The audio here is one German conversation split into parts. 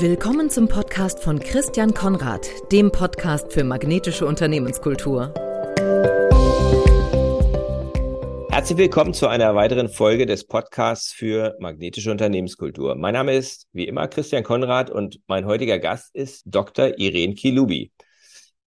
Willkommen zum Podcast von Christian Konrad, dem Podcast für magnetische Unternehmenskultur. Herzlich willkommen zu einer weiteren Folge des Podcasts für magnetische Unternehmenskultur. Mein Name ist wie immer Christian Konrad und mein heutiger Gast ist Dr. Irene Kilubi.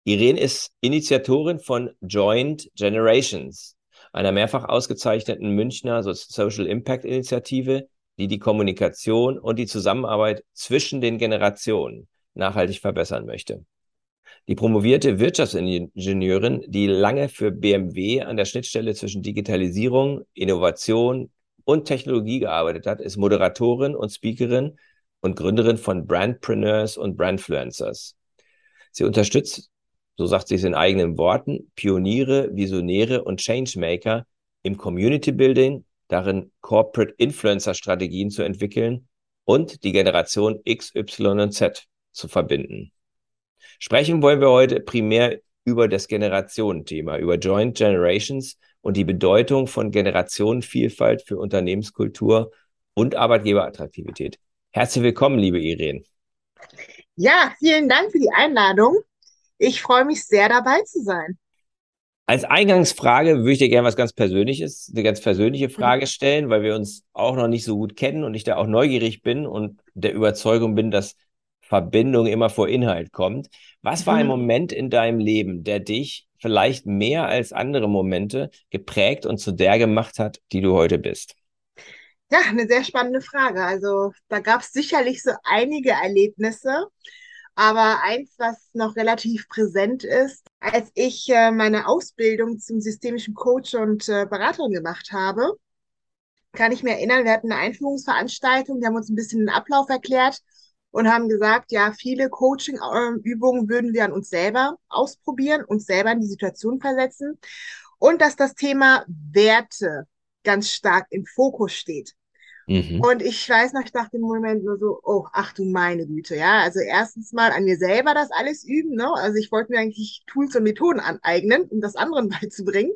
Irene ist Initiatorin von Joint Generations, einer mehrfach ausgezeichneten Münchner Social Impact Initiative, die die Kommunikation und die Zusammenarbeit zwischen den Generationen nachhaltig verbessern möchte. Die promovierte Wirtschaftsingenieurin, die lange für BMW an der Schnittstelle zwischen Digitalisierung, Innovation und Technologie gearbeitet hat, ist Moderatorin und Speakerin und Gründerin von Brandpreneurs und Brandfluencers. Sie unterstützt, so sagt sie es in eigenen Worten, Pioniere, Visionäre und Changemaker im Community Building, darin Corporate Influencer Strategien zu entwickeln und die Generation X, Y und Z zu verbinden. Sprechen wollen wir heute primär über das Generationenthema, über Joint Generations und die Bedeutung von Generationenvielfalt für Unternehmenskultur und Arbeitgeberattraktivität. Herzlich willkommen, liebe Irene. Ja, vielen Dank für die Einladung. Ich freue mich sehr dabei zu sein. Als Eingangsfrage würde ich dir gerne was ganz Persönliches, eine ganz persönliche mhm. Frage stellen, weil wir uns auch noch nicht so gut kennen und ich da auch neugierig bin und der Überzeugung bin, dass Verbindung immer vor Inhalt kommt. Was war ein mhm. Moment in deinem Leben, der dich vielleicht mehr als andere Momente geprägt und zu der gemacht hat, die du heute bist? Ja, eine sehr spannende Frage. Also da gab es sicherlich so einige Erlebnisse. Aber eins, was noch relativ präsent ist, als ich äh, meine Ausbildung zum systemischen Coach und äh, Beraterin gemacht habe, kann ich mir erinnern, wir hatten eine Einführungsveranstaltung, die haben uns ein bisschen den Ablauf erklärt und haben gesagt, ja, viele Coaching-Übungen würden wir an uns selber ausprobieren, uns selber in die Situation versetzen und dass das Thema Werte ganz stark im Fokus steht. Mhm. Und ich weiß noch, ich dachte im Moment nur so, oh, ach du meine Güte, ja. Also erstens mal an mir selber das alles üben, ne? Also ich wollte mir eigentlich Tools und Methoden aneignen, um das anderen beizubringen.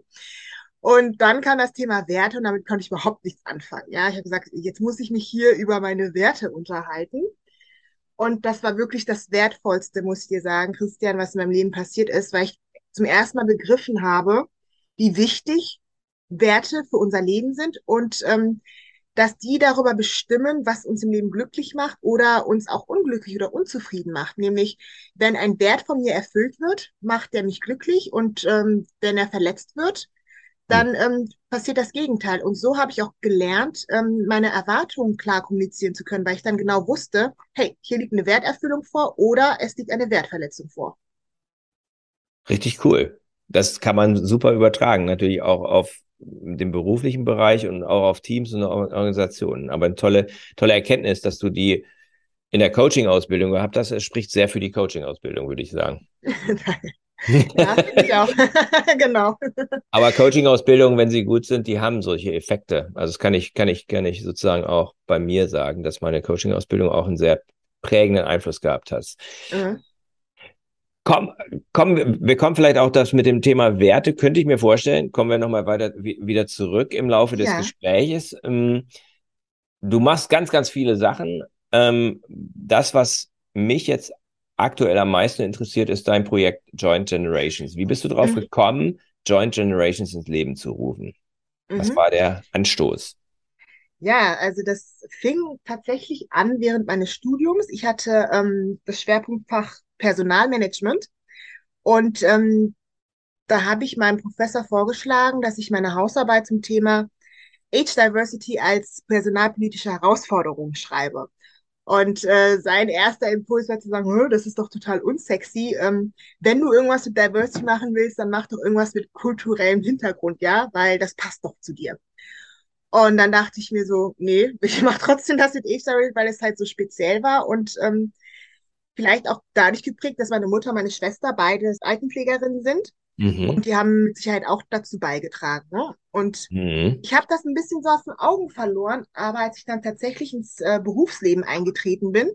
Und dann kam das Thema Werte und damit konnte ich überhaupt nichts anfangen. Ja, ich habe gesagt, jetzt muss ich mich hier über meine Werte unterhalten. Und das war wirklich das Wertvollste, muss ich dir sagen, Christian, was in meinem Leben passiert ist, weil ich zum ersten Mal begriffen habe, wie wichtig Werte für unser Leben sind und ähm, dass die darüber bestimmen, was uns im Leben glücklich macht oder uns auch unglücklich oder unzufrieden macht. Nämlich, wenn ein Wert von mir erfüllt wird, macht der mich glücklich und ähm, wenn er verletzt wird, dann ähm, passiert das Gegenteil. Und so habe ich auch gelernt, ähm, meine Erwartungen klar kommunizieren zu können, weil ich dann genau wusste, hey, hier liegt eine Werterfüllung vor oder es liegt eine Wertverletzung vor. Richtig cool. Das kann man super übertragen, natürlich auch auf dem beruflichen Bereich und auch auf Teams und Organisationen. Aber eine tolle, tolle Erkenntnis, dass du die in der Coaching-Ausbildung gehabt hast. Es spricht sehr für die Coaching-Ausbildung, würde ich sagen. ja, ich auch. genau. Aber Coaching-Ausbildungen, wenn sie gut sind, die haben solche Effekte. Also das kann ich, kann ich, kann ich sozusagen auch bei mir sagen, dass meine Coaching-Ausbildung auch einen sehr prägenden Einfluss gehabt hat. Mhm. Komm, komm, wir kommen vielleicht auch das mit dem Thema Werte, könnte ich mir vorstellen. Kommen wir nochmal weiter wieder zurück im Laufe des ja. Gespräches. Ähm, du machst ganz, ganz viele Sachen. Ähm, das, was mich jetzt aktuell am meisten interessiert, ist dein Projekt Joint Generations. Wie bist du darauf mhm. gekommen, Joint Generations ins Leben zu rufen? Was mhm. war der Anstoß? Ja, also das fing tatsächlich an während meines Studiums. Ich hatte ähm, das Schwerpunktfach Personalmanagement. Und ähm, da habe ich meinem Professor vorgeschlagen, dass ich meine Hausarbeit zum Thema Age Diversity als personalpolitische Herausforderung schreibe. Und äh, sein erster Impuls war zu sagen, das ist doch total unsexy. Ähm, wenn du irgendwas mit Diversity machen willst, dann mach doch irgendwas mit kulturellem Hintergrund, ja, weil das passt doch zu dir. Und dann dachte ich mir so, nee, ich mache trotzdem das mit Age Diversity, weil es halt so speziell war. Und ähm, vielleicht auch dadurch geprägt, dass meine Mutter und meine Schwester beide Altenpflegerinnen sind. Mhm. Und die haben mit Sicherheit auch dazu beigetragen. Ne? Und mhm. ich habe das ein bisschen so aus den Augen verloren, aber als ich dann tatsächlich ins äh, Berufsleben eingetreten bin,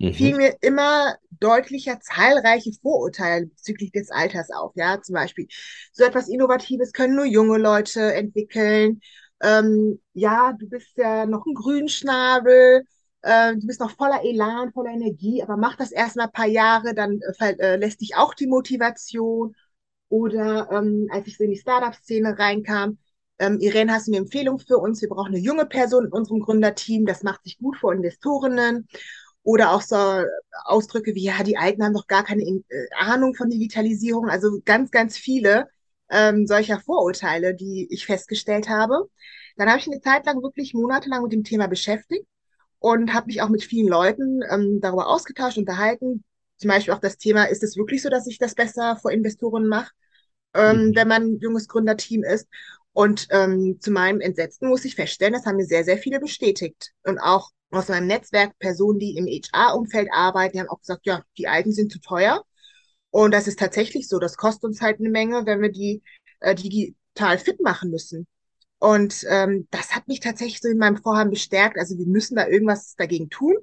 mhm. fiel mir immer deutlicher zahlreiche Vorurteile bezüglich des Alters auf. Ja, zum Beispiel, so etwas Innovatives können nur junge Leute entwickeln. Ähm, ja, du bist ja noch ein Grünschnabel äh, du bist noch voller Elan, voller Energie, aber mach das erst mal ein paar Jahre, dann äh, äh, lässt dich auch die Motivation. Oder ähm, als ich so in die Startup-Szene reinkam, ähm, Irene, hast du eine Empfehlung für uns? Wir brauchen eine junge Person in unserem Gründerteam, das macht sich gut für Investorinnen. Oder auch so Ausdrücke wie, ja, die Alten haben doch gar keine äh, Ahnung von Digitalisierung. Also ganz, ganz viele ähm, solcher Vorurteile, die ich festgestellt habe. Dann habe ich eine Zeit lang wirklich monatelang mit dem Thema beschäftigt und habe mich auch mit vielen Leuten ähm, darüber ausgetauscht, unterhalten. Zum Beispiel auch das Thema, ist es wirklich so, dass ich das besser vor Investoren mache, ähm, mhm. wenn man ein junges Gründerteam ist? Und ähm, zu meinem Entsetzen muss ich feststellen, das haben mir sehr, sehr viele bestätigt. Und auch aus meinem Netzwerk Personen, die im HR-Umfeld arbeiten, die haben auch gesagt, ja, die Alten sind zu teuer. Und das ist tatsächlich so. Das kostet uns halt eine Menge, wenn wir die äh, digital fit machen müssen. Und ähm, das hat mich tatsächlich so in meinem Vorhaben bestärkt. Also wir müssen da irgendwas dagegen tun.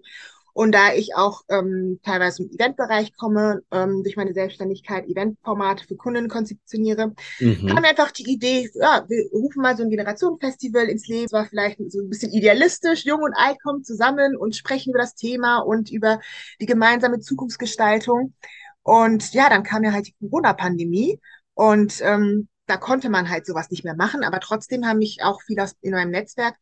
Und da ich auch ähm, teilweise im Eventbereich komme, ähm, durch meine Selbstständigkeit Eventformate für Kunden konzeptioniere, mhm. kam mir einfach die Idee, ja, wir rufen mal so ein Generationenfestival ins Leben. Es war vielleicht so ein bisschen idealistisch, jung und alt kommen zusammen und sprechen über das Thema und über die gemeinsame Zukunftsgestaltung. Und ja, dann kam ja halt die Corona-Pandemie und ähm, da konnte man halt sowas nicht mehr machen, aber trotzdem haben mich auch viele in meinem Netzwerk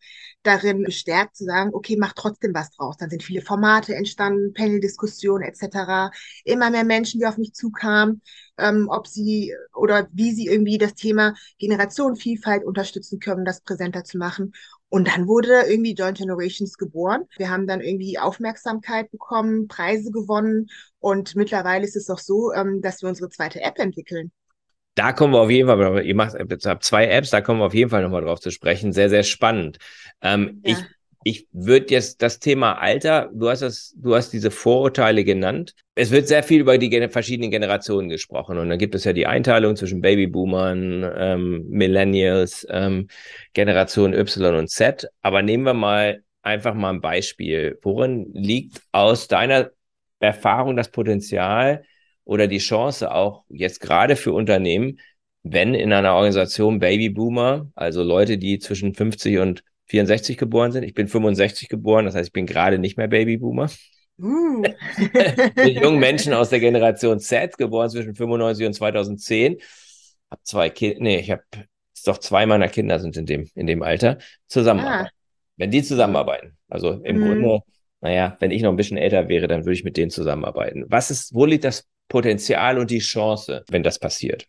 darin bestärkt zu sagen, okay, mach trotzdem was draus. Dann sind viele Formate entstanden, Panel-Diskussionen etc. Immer mehr Menschen, die auf mich zukamen, ähm, ob sie oder wie sie irgendwie das Thema Generationenvielfalt unterstützen können, das präsenter zu machen. Und dann wurde irgendwie Joint Generations geboren. Wir haben dann irgendwie Aufmerksamkeit bekommen, Preise gewonnen und mittlerweile ist es auch so, ähm, dass wir unsere zweite App entwickeln. Da kommen wir auf jeden Fall, ihr macht jetzt habt zwei Apps, da kommen wir auf jeden Fall nochmal drauf zu sprechen. Sehr, sehr spannend. Ähm, ja. Ich, ich würde jetzt das Thema Alter, du hast das, du hast diese Vorurteile genannt. Es wird sehr viel über die verschiedenen Generationen gesprochen. Und dann gibt es ja die Einteilung zwischen Babyboomern, ähm, Millennials, ähm, Generation Y und Z. Aber nehmen wir mal einfach mal ein Beispiel. Worin liegt aus deiner Erfahrung das Potenzial, oder die Chance auch jetzt gerade für Unternehmen, wenn in einer Organisation Babyboomer, also Leute, die zwischen 50 und 64 geboren sind. Ich bin 65 geboren, das heißt, ich bin gerade nicht mehr Babyboomer. Uh. die jungen Menschen aus der Generation Z, geboren zwischen 95 und 2010. Hab zwei Kinder, nee, ich habe doch zwei meiner Kinder sind in dem, in dem Alter zusammenarbeiten. Ah. Wenn die zusammenarbeiten. Also im mhm. Grunde, naja, wenn ich noch ein bisschen älter wäre, dann würde ich mit denen zusammenarbeiten. Was ist, wo liegt das Potenzial und die Chance, wenn das passiert?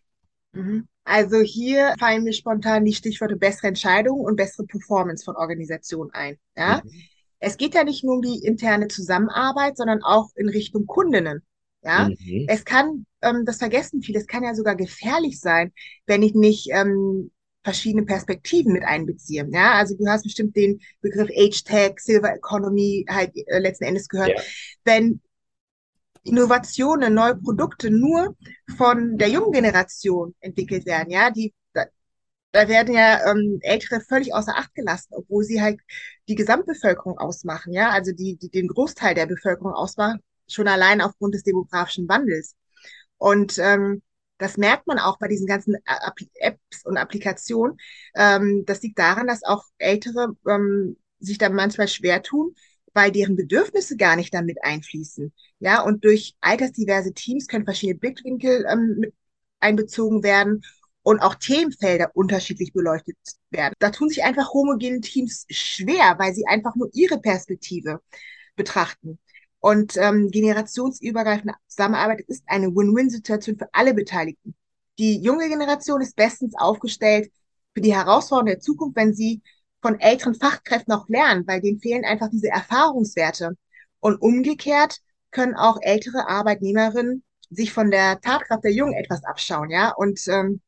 Mhm. Also hier fallen mir spontan die Stichworte bessere Entscheidungen und bessere Performance von Organisationen ein. Ja? Mhm. Es geht ja nicht nur um die interne Zusammenarbeit, sondern auch in Richtung Kundinnen. Ja, mhm. es kann, ähm, das vergessen viele, es kann ja sogar gefährlich sein, wenn ich nicht ähm, verschiedene Perspektiven mit einbeziehe. Ja, also du hast bestimmt den Begriff Age Tag, Silver Economy halt äh, letzten Endes gehört. Ja. Wenn Innovationen, neue Produkte nur von der jungen Generation entwickelt werden. Ja, die da, da werden ja ähm, Ältere völlig außer Acht gelassen, obwohl sie halt die Gesamtbevölkerung ausmachen. Ja, also die, die den Großteil der Bevölkerung ausmachen, schon allein aufgrund des demografischen Wandels. Und ähm, das merkt man auch bei diesen ganzen Apps und Applikationen. Ähm, das liegt daran, dass auch Ältere ähm, sich da manchmal schwer tun, weil deren Bedürfnisse gar nicht damit einfließen. Ja, und durch altersdiverse Teams können verschiedene Blickwinkel ähm, mit einbezogen werden und auch Themenfelder unterschiedlich beleuchtet werden. Da tun sich einfach homogene Teams schwer, weil sie einfach nur ihre Perspektive betrachten. Und ähm, generationsübergreifende Zusammenarbeit ist eine Win-Win-Situation für alle Beteiligten. Die junge Generation ist bestens aufgestellt für die Herausforderungen der Zukunft, wenn sie von älteren Fachkräften auch lernen, weil denen fehlen einfach diese Erfahrungswerte. Und umgekehrt können auch ältere Arbeitnehmerinnen sich von der Tatkraft der Jungen etwas abschauen, ja. Und ähm,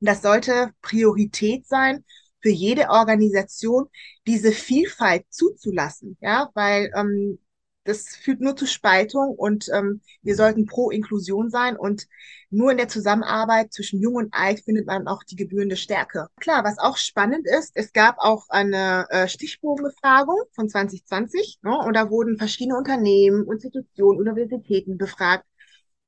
das sollte Priorität sein für jede Organisation, diese Vielfalt zuzulassen, ja, weil ähm, das führt nur zu Spaltung und ähm, wir sollten pro Inklusion sein und nur in der Zusammenarbeit zwischen Jung und Alt findet man auch die gebührende Stärke. Klar, was auch spannend ist, es gab auch eine äh, Stichprobenbefragung von 2020 ne, und da wurden verschiedene Unternehmen, Institutionen, Universitäten befragt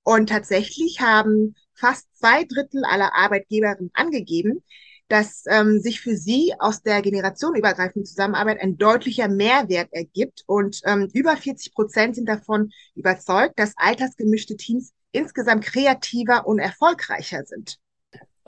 und tatsächlich haben fast zwei Drittel aller Arbeitgeberinnen angegeben, dass ähm, sich für sie aus der generationenübergreifenden Zusammenarbeit ein deutlicher Mehrwert ergibt. Und ähm, über 40 Prozent sind davon überzeugt, dass altersgemischte Teams insgesamt kreativer und erfolgreicher sind.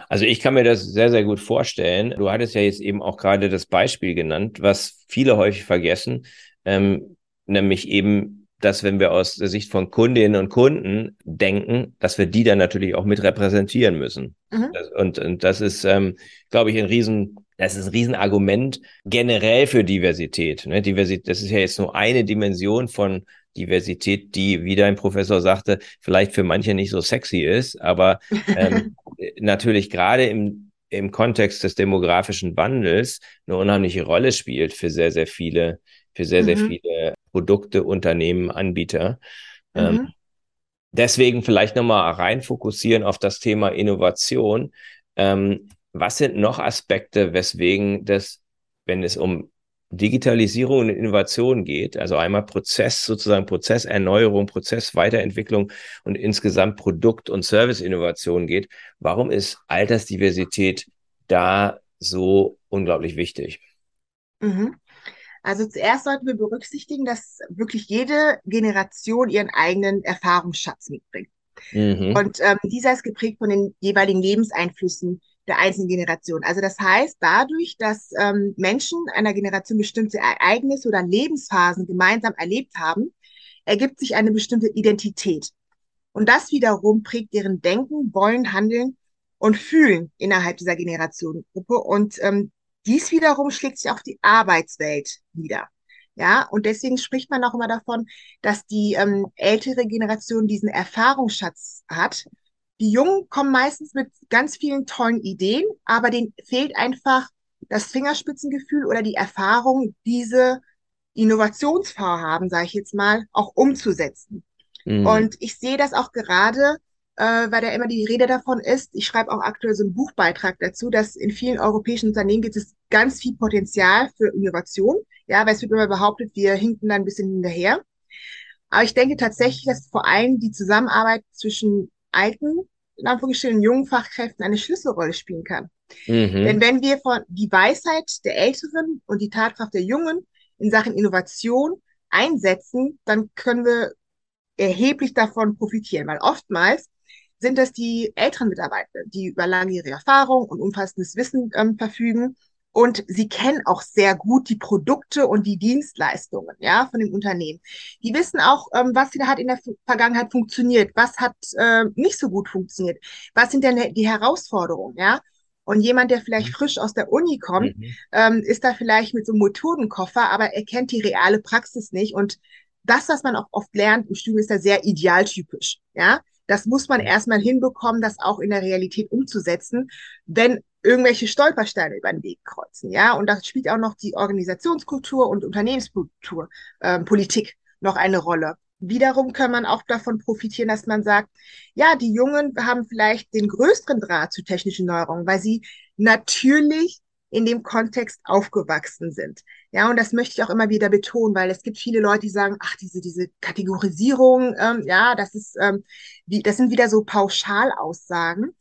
Also ich kann mir das sehr, sehr gut vorstellen. Du hattest ja jetzt eben auch gerade das Beispiel genannt, was viele häufig vergessen, ähm, nämlich eben dass wenn wir aus der Sicht von Kundinnen und Kunden denken, dass wir die dann natürlich auch mit repräsentieren müssen. Mhm. Und, und das ist, ähm, glaube ich, ein riesen, das ist ein Riesenargument generell für Diversität. Ne? Diversität, das ist ja jetzt nur eine Dimension von Diversität, die, wie dein Professor sagte, vielleicht für manche nicht so sexy ist, aber ähm, natürlich gerade im, im Kontext des demografischen Wandels eine unheimliche Rolle spielt für sehr, sehr viele, für sehr, mhm. sehr viele Produkte, Unternehmen, Anbieter. Ähm, mhm. Ähm, deswegen vielleicht nochmal rein fokussieren auf das Thema Innovation. Ähm, was sind noch Aspekte, weswegen das, wenn es um Digitalisierung und Innovation geht, also einmal Prozess, sozusagen Prozesserneuerung, Prozessweiterentwicklung und insgesamt Produkt- und Serviceinnovation geht, warum ist Altersdiversität da so unglaublich wichtig? Mhm. Also zuerst sollten wir berücksichtigen, dass wirklich jede Generation ihren eigenen Erfahrungsschatz mitbringt. Mhm. Und ähm, dieser ist geprägt von den jeweiligen Lebenseinflüssen der einzelnen Generation. Also das heißt, dadurch, dass ähm, Menschen einer Generation bestimmte Ereignisse oder Lebensphasen gemeinsam erlebt haben, ergibt sich eine bestimmte Identität. Und das wiederum prägt deren Denken, Wollen, Handeln und Fühlen innerhalb dieser Generationengruppe. Und ähm, dies wiederum schlägt sich auf die Arbeitswelt nieder. Ja, und deswegen spricht man auch immer davon, dass die ähm, ältere Generation diesen Erfahrungsschatz hat. Die Jungen kommen meistens mit ganz vielen tollen Ideen, aber denen fehlt einfach das Fingerspitzengefühl oder die Erfahrung, diese Innovationsvorhaben, sage ich jetzt mal, auch umzusetzen. Mhm. Und ich sehe das auch gerade äh, weil da immer die Rede davon ist, ich schreibe auch aktuell so einen Buchbeitrag dazu, dass in vielen europäischen Unternehmen gibt es ganz viel Potenzial für Innovation. Ja, weil es wird immer behauptet, wir hinken da ein bisschen hinterher. Aber ich denke tatsächlich, dass vor allem die Zusammenarbeit zwischen alten, in Anführungsstrichen jungen Fachkräften eine Schlüsselrolle spielen kann. Mhm. Denn wenn wir von die Weisheit der Älteren und die Tatkraft der Jungen in Sachen Innovation einsetzen, dann können wir erheblich davon profitieren, weil oftmals sind das die älteren Mitarbeiter, die über langjährige Erfahrung und umfassendes Wissen ähm, verfügen. Und sie kennen auch sehr gut die Produkte und die Dienstleistungen, ja, von dem Unternehmen. Die wissen auch, ähm, was hat in der Vergangenheit funktioniert, was hat äh, nicht so gut funktioniert, was sind denn die Herausforderungen, ja. Und jemand, der vielleicht mhm. frisch aus der Uni kommt, mhm. ähm, ist da vielleicht mit so einem Methodenkoffer, aber er kennt die reale Praxis nicht. Und das, was man auch oft lernt im Studium, ist da sehr idealtypisch, ja. Das muss man erstmal hinbekommen, das auch in der Realität umzusetzen, wenn irgendwelche Stolpersteine über den Weg kreuzen. Ja, und da spielt auch noch die Organisationskultur und Unternehmenskultur, äh, Politik noch eine Rolle. Wiederum kann man auch davon profitieren, dass man sagt, ja, die Jungen haben vielleicht den größeren Draht zu technischen Neuerungen, weil sie natürlich in dem Kontext aufgewachsen sind. Ja, und das möchte ich auch immer wieder betonen, weil es gibt viele Leute, die sagen, ach, diese, diese Kategorisierung, ähm, ja, das ist, ähm, wie, das sind wieder so Pauschalaussagen.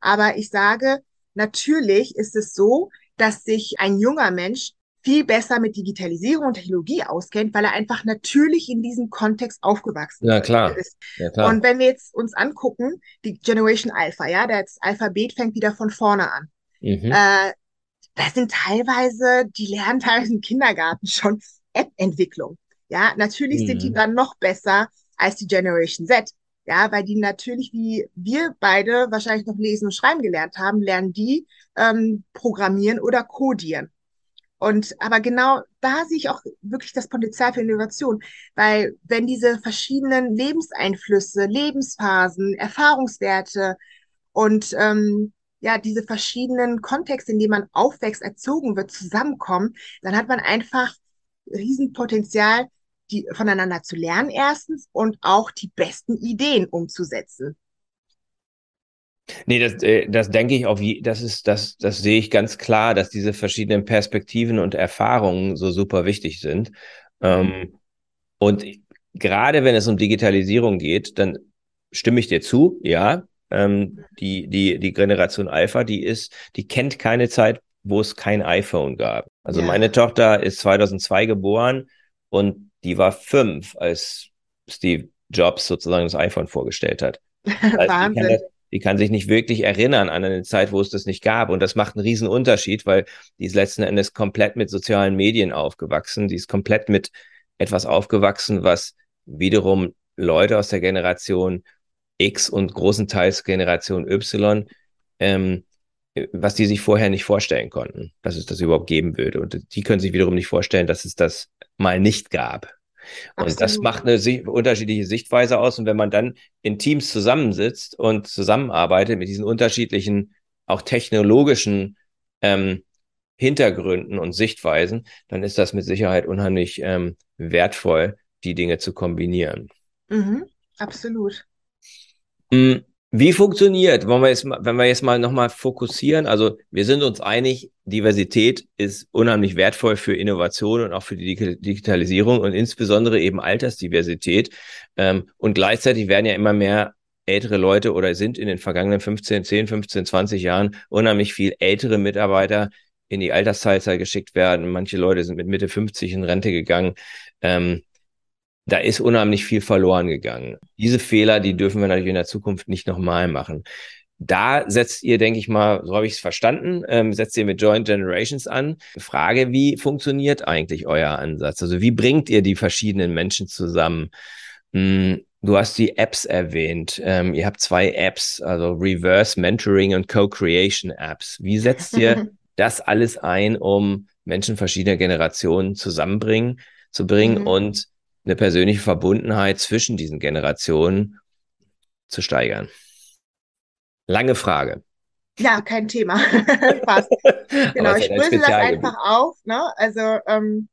Aber ich sage, natürlich ist es so, dass sich ein junger Mensch viel besser mit Digitalisierung und Technologie auskennt, weil er einfach natürlich in diesem Kontext aufgewachsen ja, klar. ist. Ja, klar. Und wenn wir jetzt uns angucken, die Generation Alpha, ja, das Alphabet fängt wieder von vorne an. Mhm. Äh, das sind teilweise, die lernen teilweise im Kindergarten schon App-Entwicklung. Ja, natürlich mhm. sind die mhm. dann noch besser als die Generation Z. Ja, weil die natürlich, wie wir beide wahrscheinlich noch lesen und schreiben gelernt haben, lernen die ähm, programmieren oder codieren. Und aber genau da sehe ich auch wirklich das Potenzial für Innovation, weil wenn diese verschiedenen Lebenseinflüsse, Lebensphasen, Erfahrungswerte und ähm, ja, diese verschiedenen Kontexte, in denen man aufwächst, erzogen wird, zusammenkommen, dann hat man einfach Riesenpotenzial, die voneinander zu lernen erstens und auch die besten Ideen umzusetzen. Nee, das, äh, das denke ich auch, wie, das ist, das, das sehe ich ganz klar, dass diese verschiedenen Perspektiven und Erfahrungen so super wichtig sind. Ähm, und gerade wenn es um Digitalisierung geht, dann stimme ich dir zu, ja, Ähm, die, die, die Generation Alpha, die ist, die kennt keine Zeit, wo es kein iPhone gab. Also ja. meine Tochter ist 2002 geboren und die war fünf, als Steve Jobs sozusagen das iPhone vorgestellt hat. Also Wahnsinn. Die kann, die kann, sich nicht wirklich erinnern an eine Zeit, wo es das nicht gab. Und das macht einen riesen Unterschied, weil die ist letzten Endes komplett mit sozialen Medien aufgewachsen. Die ist komplett mit etwas aufgewachsen, was wiederum Leute aus der Generation X und großenteils Generation Y, ähm, was die sich vorher nicht vorstellen konnten, dass es das überhaupt geben würde. Und die können sich wiederum nicht vorstellen, dass es das mal nicht gab. Und Absolut. das macht eine unterschiedliche Sichtweise aus. Und wenn man dann in Teams zusammensitzt und zusammenarbeitet mit diesen unterschiedlichen, auch technologischen ähm, Hintergründen und Sichtweisen, dann ist das mit Sicherheit unheimlich ähm, wertvoll, die Dinge zu kombinieren. Mhm, absolut. Mhm. Wie funktioniert, wenn wir jetzt, wenn wir jetzt mal nochmal fokussieren, also wir sind uns einig, Diversität ist unheimlich wertvoll für Innovation und auch für die Digitalisierung und insbesondere eben Altersdiversität. Ähm, und gleichzeitig werden ja immer mehr ältere Leute oder sind in den vergangenen 15, 10, 15, 20 Jahren unheimlich viel ältere Mitarbeiter in die Altersteilzeit geschickt werden. Manche Leute sind mit Mitte 50 in Rente gegangen. Ähm, da ist unheimlich viel verloren gegangen. Diese Fehler, die dürfen wir natürlich in der Zukunft nicht nochmal machen. Da setzt ihr, denke ich mal, so habe ich es verstanden, ähm, setzt ihr mit Joint Generations an. Frage, wie funktioniert eigentlich euer Ansatz? Also wie bringt ihr die verschiedenen Menschen zusammen? Hm, du hast die Apps erwähnt. Ähm, ihr habt zwei Apps, also Reverse Mentoring und Co-Creation Apps. Wie setzt ihr das alles ein, um Menschen verschiedener Generationen zusammenbringen, zu bringen mhm. und eine persönliche Verbundenheit zwischen diesen Generationen zu steigern? Lange Frage. Ja, kein Thema. Passt. Genau, ich brösel das einfach auf. Ne? Also ähm,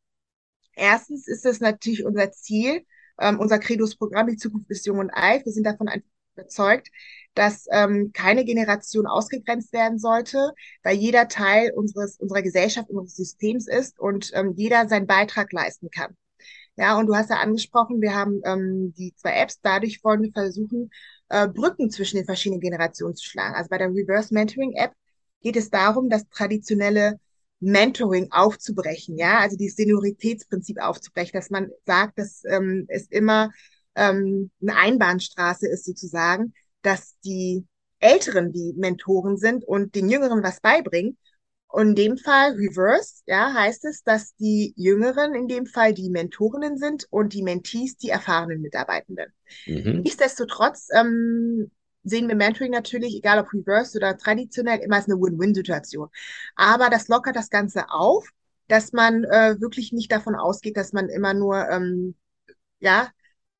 erstens ist es natürlich unser Ziel, ähm, unser Credos-Programm, die Zukunft ist jung und alt. Wir sind davon überzeugt, dass ähm, keine Generation ausgegrenzt werden sollte, weil jeder Teil unseres, unserer Gesellschaft, unseres Systems ist und ähm, jeder seinen Beitrag leisten kann. Ja, und du hast ja angesprochen, wir haben ähm, die zwei Apps, dadurch wollen wir versuchen, äh, Brücken zwischen den verschiedenen Generationen zu schlagen. Also bei der Reverse Mentoring App geht es darum, das traditionelle Mentoring aufzubrechen, ja, also dieses Senioritätsprinzip aufzubrechen, dass man sagt, dass ähm, es immer ähm, eine Einbahnstraße ist sozusagen, dass die Älteren die Mentoren sind und den Jüngeren was beibringen und in dem Fall Reverse, ja, heißt es, dass die Jüngeren in dem Fall die Mentorinnen sind und die Mentees die erfahrenen Mitarbeitenden. Mhm. Nichtsdestotrotz ähm, sehen wir Mentoring natürlich, egal ob Reverse oder traditionell, immer als eine Win-Win-Situation. Aber das lockert das Ganze auf, dass man äh, wirklich nicht davon ausgeht, dass man immer nur, ähm, ja,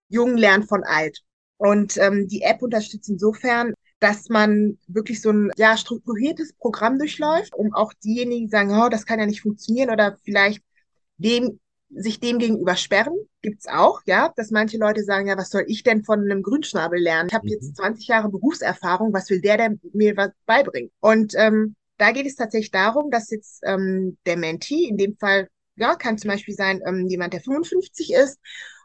jung lernt von alt. Und ähm, die App unterstützt insofern dass man wirklich so ein ja, strukturiertes Programm durchläuft, um auch diejenigen, die sagen, oh, das kann ja nicht funktionieren oder vielleicht dem sich dem gegenüber sperren, gibt's auch, ja, dass manche Leute sagen, ja, was soll ich denn von einem Grünschnabel lernen? Ich habe mhm. jetzt 20 Jahre Berufserfahrung, was will der denn mir was beibringen? Und ähm, da geht es tatsächlich darum, dass jetzt ähm, der Mentee, in dem Fall, ja, kann zum Beispiel sein, ähm, jemand, der 55 ist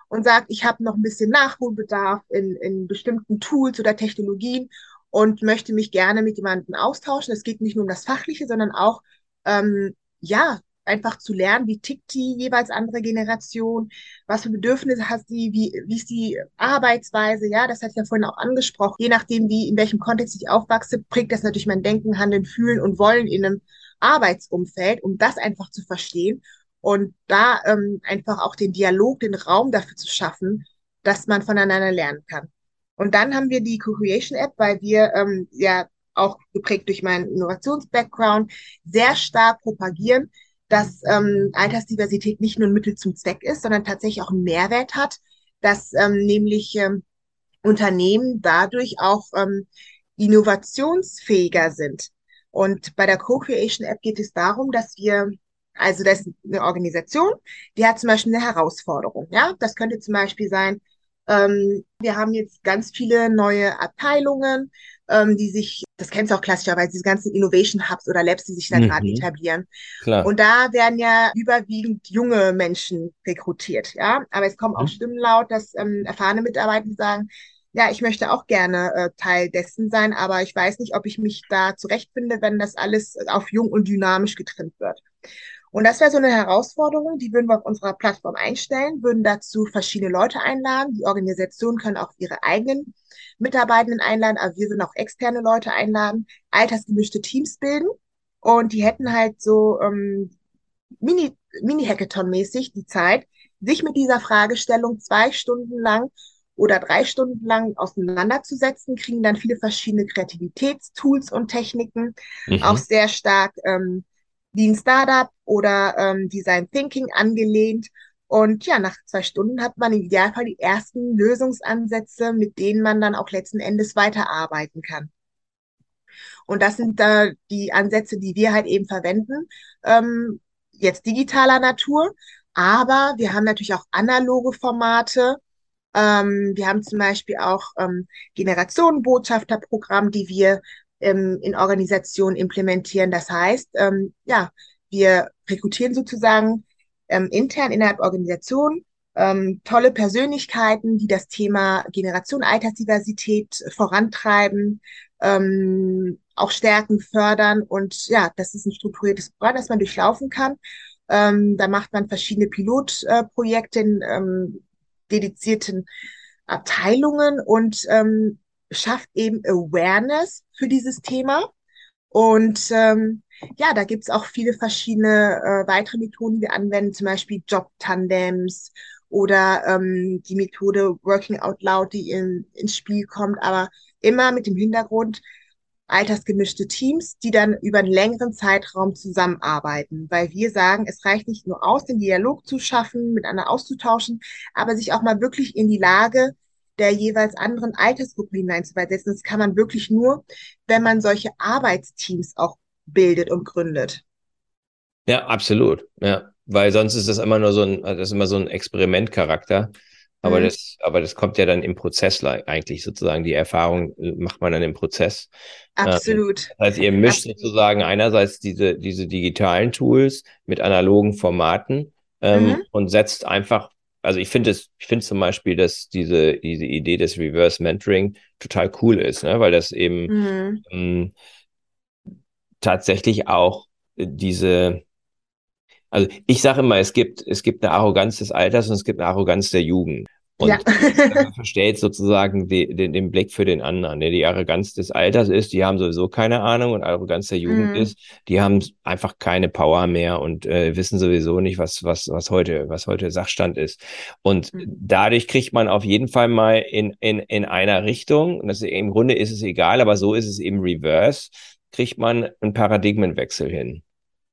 und sagt, ich habe noch ein bisschen Nachholbedarf in, in bestimmten Tools oder Technologien und möchte mich gerne mit jemandem austauschen. Es geht nicht nur um das Fachliche, sondern auch, ähm, ja, einfach zu lernen, wie tickt die jeweils andere Generation, was für Bedürfnisse hat sie, wie, wie ist die Arbeitsweise, ja, das hat ich ja vorhin auch angesprochen. Je nachdem, wie, in welchem Kontext ich aufwachse, prägt das natürlich mein Denken, Handeln, Fühlen und Wollen in einem Arbeitsumfeld, um das einfach zu verstehen und da ähm, einfach auch den Dialog, den Raum dafür zu schaffen, dass man voneinander lernen kann. Und dann haben wir die Co-Creation-App, weil wir ähm, ja auch geprägt durch meinen Innovations-Background sehr stark propagieren, dass ähm, Altersdiversität nicht nur ein Mittel zum Zweck ist, sondern tatsächlich auch einen Mehrwert hat, dass ähm, nämlich ähm, Unternehmen dadurch auch ähm, innovationsfähiger sind. Und bei der Co-Creation App geht es darum, dass wir, also das ist eine Organisation, die hat zum Beispiel eine Herausforderung. Ja, das könnte zum Beispiel sein, ähm, wir haben jetzt ganz viele neue Abteilungen, ähm, die sich, das kennst du auch klassischerweise, diese ganzen Innovation Hubs oder Labs, die sich da mhm. gerade etablieren. Klar. Und da werden ja überwiegend junge Menschen rekrutiert, ja. Aber es kommen mhm. auch Stimmen laut, dass ähm, erfahrene Mitarbeiter sagen, ja, ich möchte auch gerne äh, Teil dessen sein, aber ich weiß nicht, ob ich mich da zurechtfinde, wenn das alles auf jung und dynamisch getrimmt wird. Und das wäre so eine Herausforderung, die würden wir auf unserer Plattform einstellen, würden dazu verschiedene Leute einladen. Die Organisationen können auch ihre eigenen Mitarbeitenden einladen, aber wir würden auch externe Leute einladen, altersgemischte Teams bilden. Und die hätten halt so ähm, Mini, Mini-Hackathon-mäßig die Zeit, sich mit dieser Fragestellung zwei Stunden lang oder drei Stunden lang auseinanderzusetzen, kriegen dann viele verschiedene Kreativitätstools und Techniken, mhm. auch sehr stark ähm, ein Startup oder ähm, Design Thinking angelehnt. Und ja, nach zwei Stunden hat man im Idealfall die ersten Lösungsansätze, mit denen man dann auch letzten Endes weiterarbeiten kann. Und das sind da die Ansätze, die wir halt eben verwenden, ähm, jetzt digitaler Natur. Aber wir haben natürlich auch analoge Formate, ähm, wir haben zum Beispiel auch ähm, Generationenbotschafterprogramm, die wir ähm, in Organisationen implementieren. Das heißt, ähm, ja, wir rekrutieren sozusagen ähm, intern innerhalb Organisationen ähm, tolle Persönlichkeiten, die das Thema Generation Altersdiversität vorantreiben, ähm, auch stärken, fördern und ja, das ist ein strukturiertes Programm, das man durchlaufen kann. Ähm, da macht man verschiedene Pilotprojekte in ähm, dedizierten Abteilungen und ähm, schafft eben Awareness für dieses Thema. Und ähm, ja, da gibt's auch viele verschiedene äh, weitere Methoden, die wir anwenden, zum Beispiel Job-Tandems oder ähm, die Methode Working Out Loud, die in, ins Spiel kommt, aber immer mit dem Hintergrund, altersgemischte Teams, die dann über einen längeren Zeitraum zusammenarbeiten, weil wir sagen, es reicht nicht nur aus, den Dialog zu schaffen, miteinander auszutauschen, aber sich auch mal wirklich in die Lage der jeweils anderen Altersgruppe hineinzuversetzen. Das kann man wirklich nur, wenn man solche Arbeitsteams auch bildet und gründet. Ja, absolut. Ja, weil sonst ist das immer nur so ein, das ist immer so ein Experimentcharakter. Aber mhm. das, aber das kommt ja dann im Prozess eigentlich sozusagen. Die Erfahrung äh, macht man dann im Prozess. Ähm, Absolut. Das heißt, ihr mischt Absolut. sozusagen einerseits diese, diese digitalen Tools mit analogen Formaten ähm, mhm. und setzt einfach, also ich finde es, ich finde zum Beispiel, dass diese, diese Idee des Reverse Mentoring total cool ist, ne? weil das eben mhm. ähm, tatsächlich auch diese, also ich sage immer, es gibt, es gibt eine Arroganz des Alters und es gibt eine Arroganz der Jugend. Und ja. man versteht sozusagen die, den, den Blick für den anderen. Der die Arroganz des Alters ist, die haben sowieso keine Ahnung und Arroganz der Jugend mhm. ist, die haben einfach keine Power mehr und äh, wissen sowieso nicht, was, was, was heute, was heute Sachstand ist. Und mhm. dadurch kriegt man auf jeden Fall mal in, in, in einer Richtung, und das ist, im Grunde ist es egal, aber so ist es eben reverse, kriegt man einen Paradigmenwechsel hin.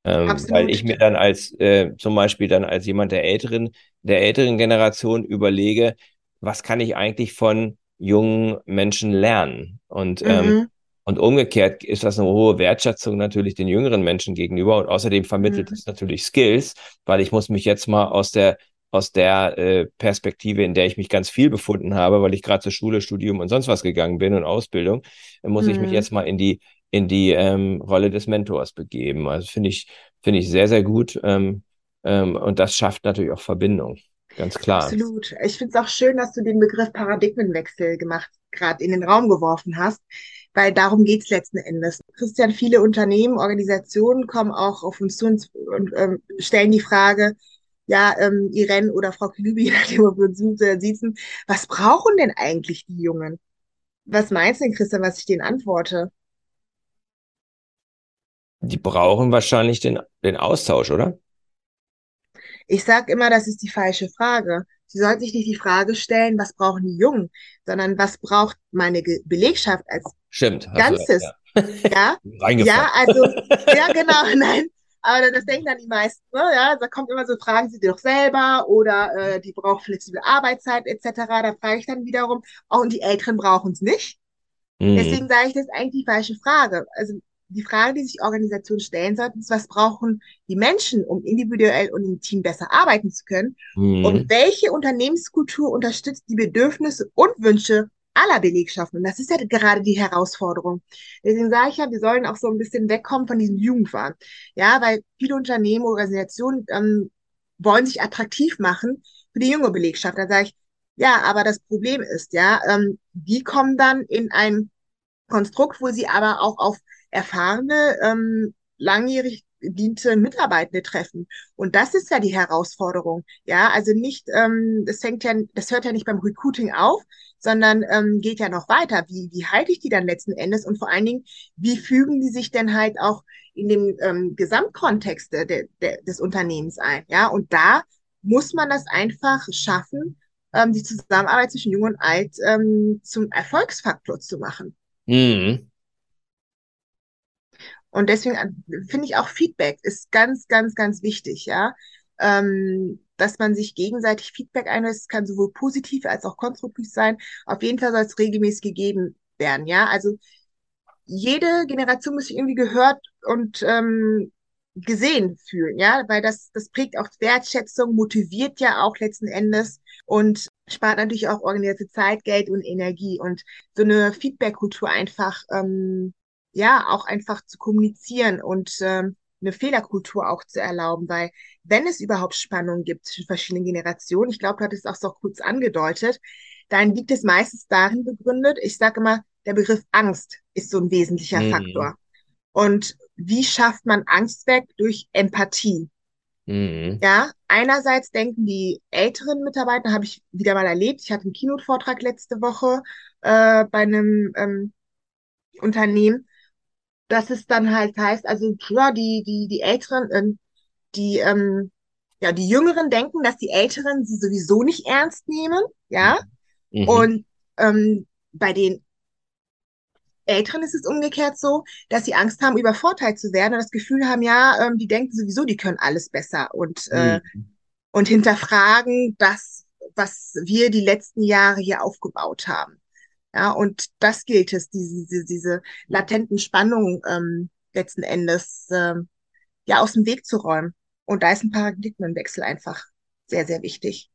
Ähm, weil ich mir dann als äh, zum Beispiel dann als jemand der älteren, der älteren Generation überlege, was kann ich eigentlich von jungen Menschen lernen? Und, ähm, mhm. ähm, und umgekehrt ist das eine hohe Wertschätzung natürlich den jüngeren Menschen gegenüber und außerdem vermittelt mhm. es natürlich Skills, weil ich muss mich jetzt mal aus der aus der äh, Perspektive, in der ich mich ganz viel befunden habe, weil ich gerade zur Schule, Studium und sonst was gegangen bin und Ausbildung, muss mhm. ich mich mhm. jetzt mal in die in die ähm, Rolle des Mentors begeben. Also finde ich, finde ich sehr, sehr gut. Ähm, ähm, und das schafft natürlich auch Verbindung. Ganz klar. Absolut. Ich finde es auch schön, dass du den Begriff Paradigmenwechsel gemacht, gerade in den Raum geworfen hast, weil darum geht es letzten Endes. Christian, viele Unternehmen, Organisationen kommen auch auf uns zu und, und ähm, stellen die Frage, ja, ähm, Irene oder Frau Kilübi, nachdem wir uns sitzen, was brauchen denn eigentlich die Jungen? Was meinst du denn, Christian, was ich denen antworte? die brauchen wahrscheinlich den, den Austausch, oder? Ich sage immer, das ist die falsche Frage. Sie sollten sich nicht die Frage stellen, was brauchen die Jungen, sondern was braucht meine Belegschaft als Stimmt, Ganzes. Du, ja, ja? ja, also, ja, genau, nein. Aber das denken dann die meisten, ne? ja, da kommt immer so, fragen sie doch selber oder äh, die braucht flexible Arbeitszeit etc. Da frage ich dann wiederum, auch und die Älteren brauchen es nicht. Mhm. Deswegen sage ich, das ist eigentlich die falsche Frage. Also die Frage, die sich Organisationen stellen sollten, ist, was brauchen die Menschen, um individuell und im Team besser arbeiten zu können? Mhm. Und welche Unternehmenskultur unterstützt die Bedürfnisse und Wünsche aller Belegschaften? Und das ist ja gerade die Herausforderung. Deswegen sage ich ja, wir sollen auch so ein bisschen wegkommen von diesem Jugendwahn. Ja, weil viele Unternehmen, Organisationen ähm, wollen sich attraktiv machen für die junge Belegschaft. Da sage ich, ja, aber das Problem ist, ja, ähm, die kommen dann in ein Konstrukt, wo sie aber auch auf erfahrene, ähm, langjährig diente Mitarbeitende treffen. Und das ist ja die Herausforderung. Ja, also nicht, ähm, das fängt ja, das hört ja nicht beim Recruiting auf, sondern ähm, geht ja noch weiter. Wie, wie halte ich die dann letzten Endes? Und vor allen Dingen, wie fügen die sich denn halt auch in dem ähm, Gesamtkontext de, de, des Unternehmens ein? Ja, und da muss man das einfach schaffen, ähm, die Zusammenarbeit zwischen Jung und Alt ähm, zum Erfolgsfaktor zu machen. Mhm. Und deswegen äh, finde ich auch Feedback ist ganz, ganz, ganz wichtig, ja. Ähm, dass man sich gegenseitig Feedback einlässt, kann sowohl positiv als auch konstruktiv sein. Auf jeden Fall soll es regelmäßig gegeben werden, ja. Also jede Generation muss sich irgendwie gehört und ähm, gesehen fühlen, ja, weil das, das prägt auch Wertschätzung, motiviert ja auch letzten Endes und spart natürlich auch organisierte Zeit, Geld und Energie und so eine Feedback-Kultur einfach ähm, ja, auch einfach zu kommunizieren und ähm, eine Fehlerkultur auch zu erlauben, weil wenn es überhaupt Spannungen gibt zwischen verschiedenen Generationen, ich glaube, du hattest es auch so kurz angedeutet, dann liegt es meistens darin begründet, ich sage immer, der Begriff Angst ist so ein wesentlicher mhm. Faktor. Und wie schafft man Angst weg? Durch Empathie. Mhm. Ja, einerseits denken die älteren Mitarbeiter, habe ich wieder mal erlebt, ich hatte einen Keynote-Vortrag letzte Woche äh, bei einem ähm, Unternehmen, dass es dann halt heißt, also ja, die, die, die Älteren, äh, die, ähm, ja, die Jüngeren denken, dass die Älteren sie sowieso nicht ernst nehmen, ja. Mhm. Und ähm, bei den Älteren ist es umgekehrt so, dass sie Angst haben, übervorteilt zu werden und das Gefühl haben, ja, ähm, die denken sowieso, die können alles besser und, äh, mhm. und hinterfragen das, was wir die letzten Jahre hier aufgebaut haben. Ja, und das gilt es, diese, diese, diese latenten Spannungen ähm, letzten Endes ähm, ja aus dem Weg zu räumen. Und da ist ein Paradigmenwechsel einfach sehr, sehr wichtig.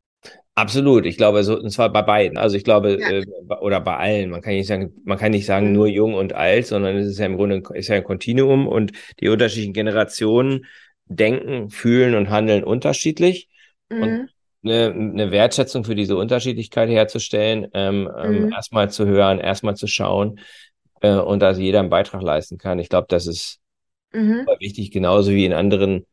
Absolut, ich glaube, so, und zwar bei beiden. Also ich glaube, ja. äh, oder bei allen. Man kann nicht sagen, man kann nicht sagen mhm. nur jung und alt, sondern es ist ja im Grunde ist ja ein Kontinuum und die unterschiedlichen Generationen denken, fühlen und handeln unterschiedlich. Mhm. Und eine, eine Wertschätzung für diese Unterschiedlichkeit herzustellen, ähm, ähm, mhm. erstmal zu hören, erstmal zu schauen äh, und dass jeder einen Beitrag leisten kann. Ich glaube, das ist mhm. wichtig, genauso wie in anderen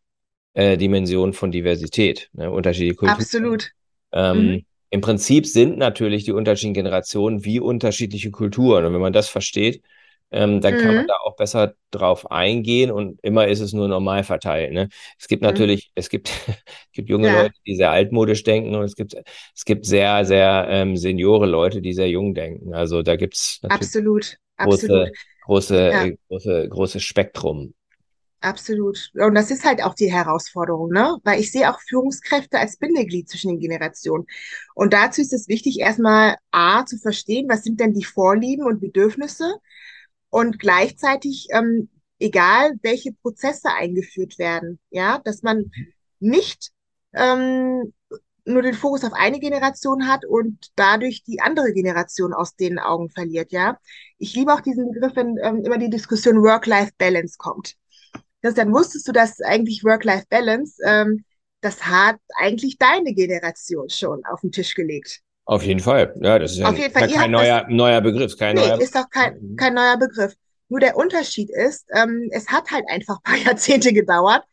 äh, Dimensionen von Diversität, ne? unterschiedliche Kulturen. Absolut. Ähm, mhm. Im Prinzip sind natürlich die unterschiedlichen Generationen wie unterschiedliche Kulturen. Und wenn man das versteht, ähm, dann mhm. kann man mhm. da auch besser drauf eingehen und immer ist es nur normal verteilt. Ne? Es gibt mhm. natürlich, mhm. es gibt, es gibt junge ja. Leute, die sehr altmodisch denken und es gibt, es gibt sehr, sehr ähm, seniore Leute, die sehr jung denken. Also da gibt es absolut, große, absolut. große, ja. äh, große, großes Spektrum. Absolut. Und das ist halt auch die Herausforderung, ne? Weil ich sehe auch Führungskräfte als Bindeglied zwischen den Generationen. Und dazu ist es wichtig, erstmal A, zu verstehen, was sind denn die Vorlieben und Bedürfnisse und gleichzeitig, ähm, egal welche Prozesse eingeführt werden, ja, dass man nicht ähm, nur den Fokus auf eine Generation hat und dadurch die andere Generation aus den Augen verliert, ja. Ich liebe auch diesen Begriff, wenn ähm, immer die Diskussion Work-Life-Balance kommt. Das, dann wusstest du, dass eigentlich Work-Life-Balance, ähm, das hat eigentlich deine Generation schon auf den Tisch gelegt. Auf jeden Fall. Ja, das ist ja jeden Fall. kein neuer, neuer Begriff. Kein nee, neuer ist auch kein, kein neuer Begriff. Nur der Unterschied ist, ähm, es hat halt einfach ein paar Jahrzehnte gedauert,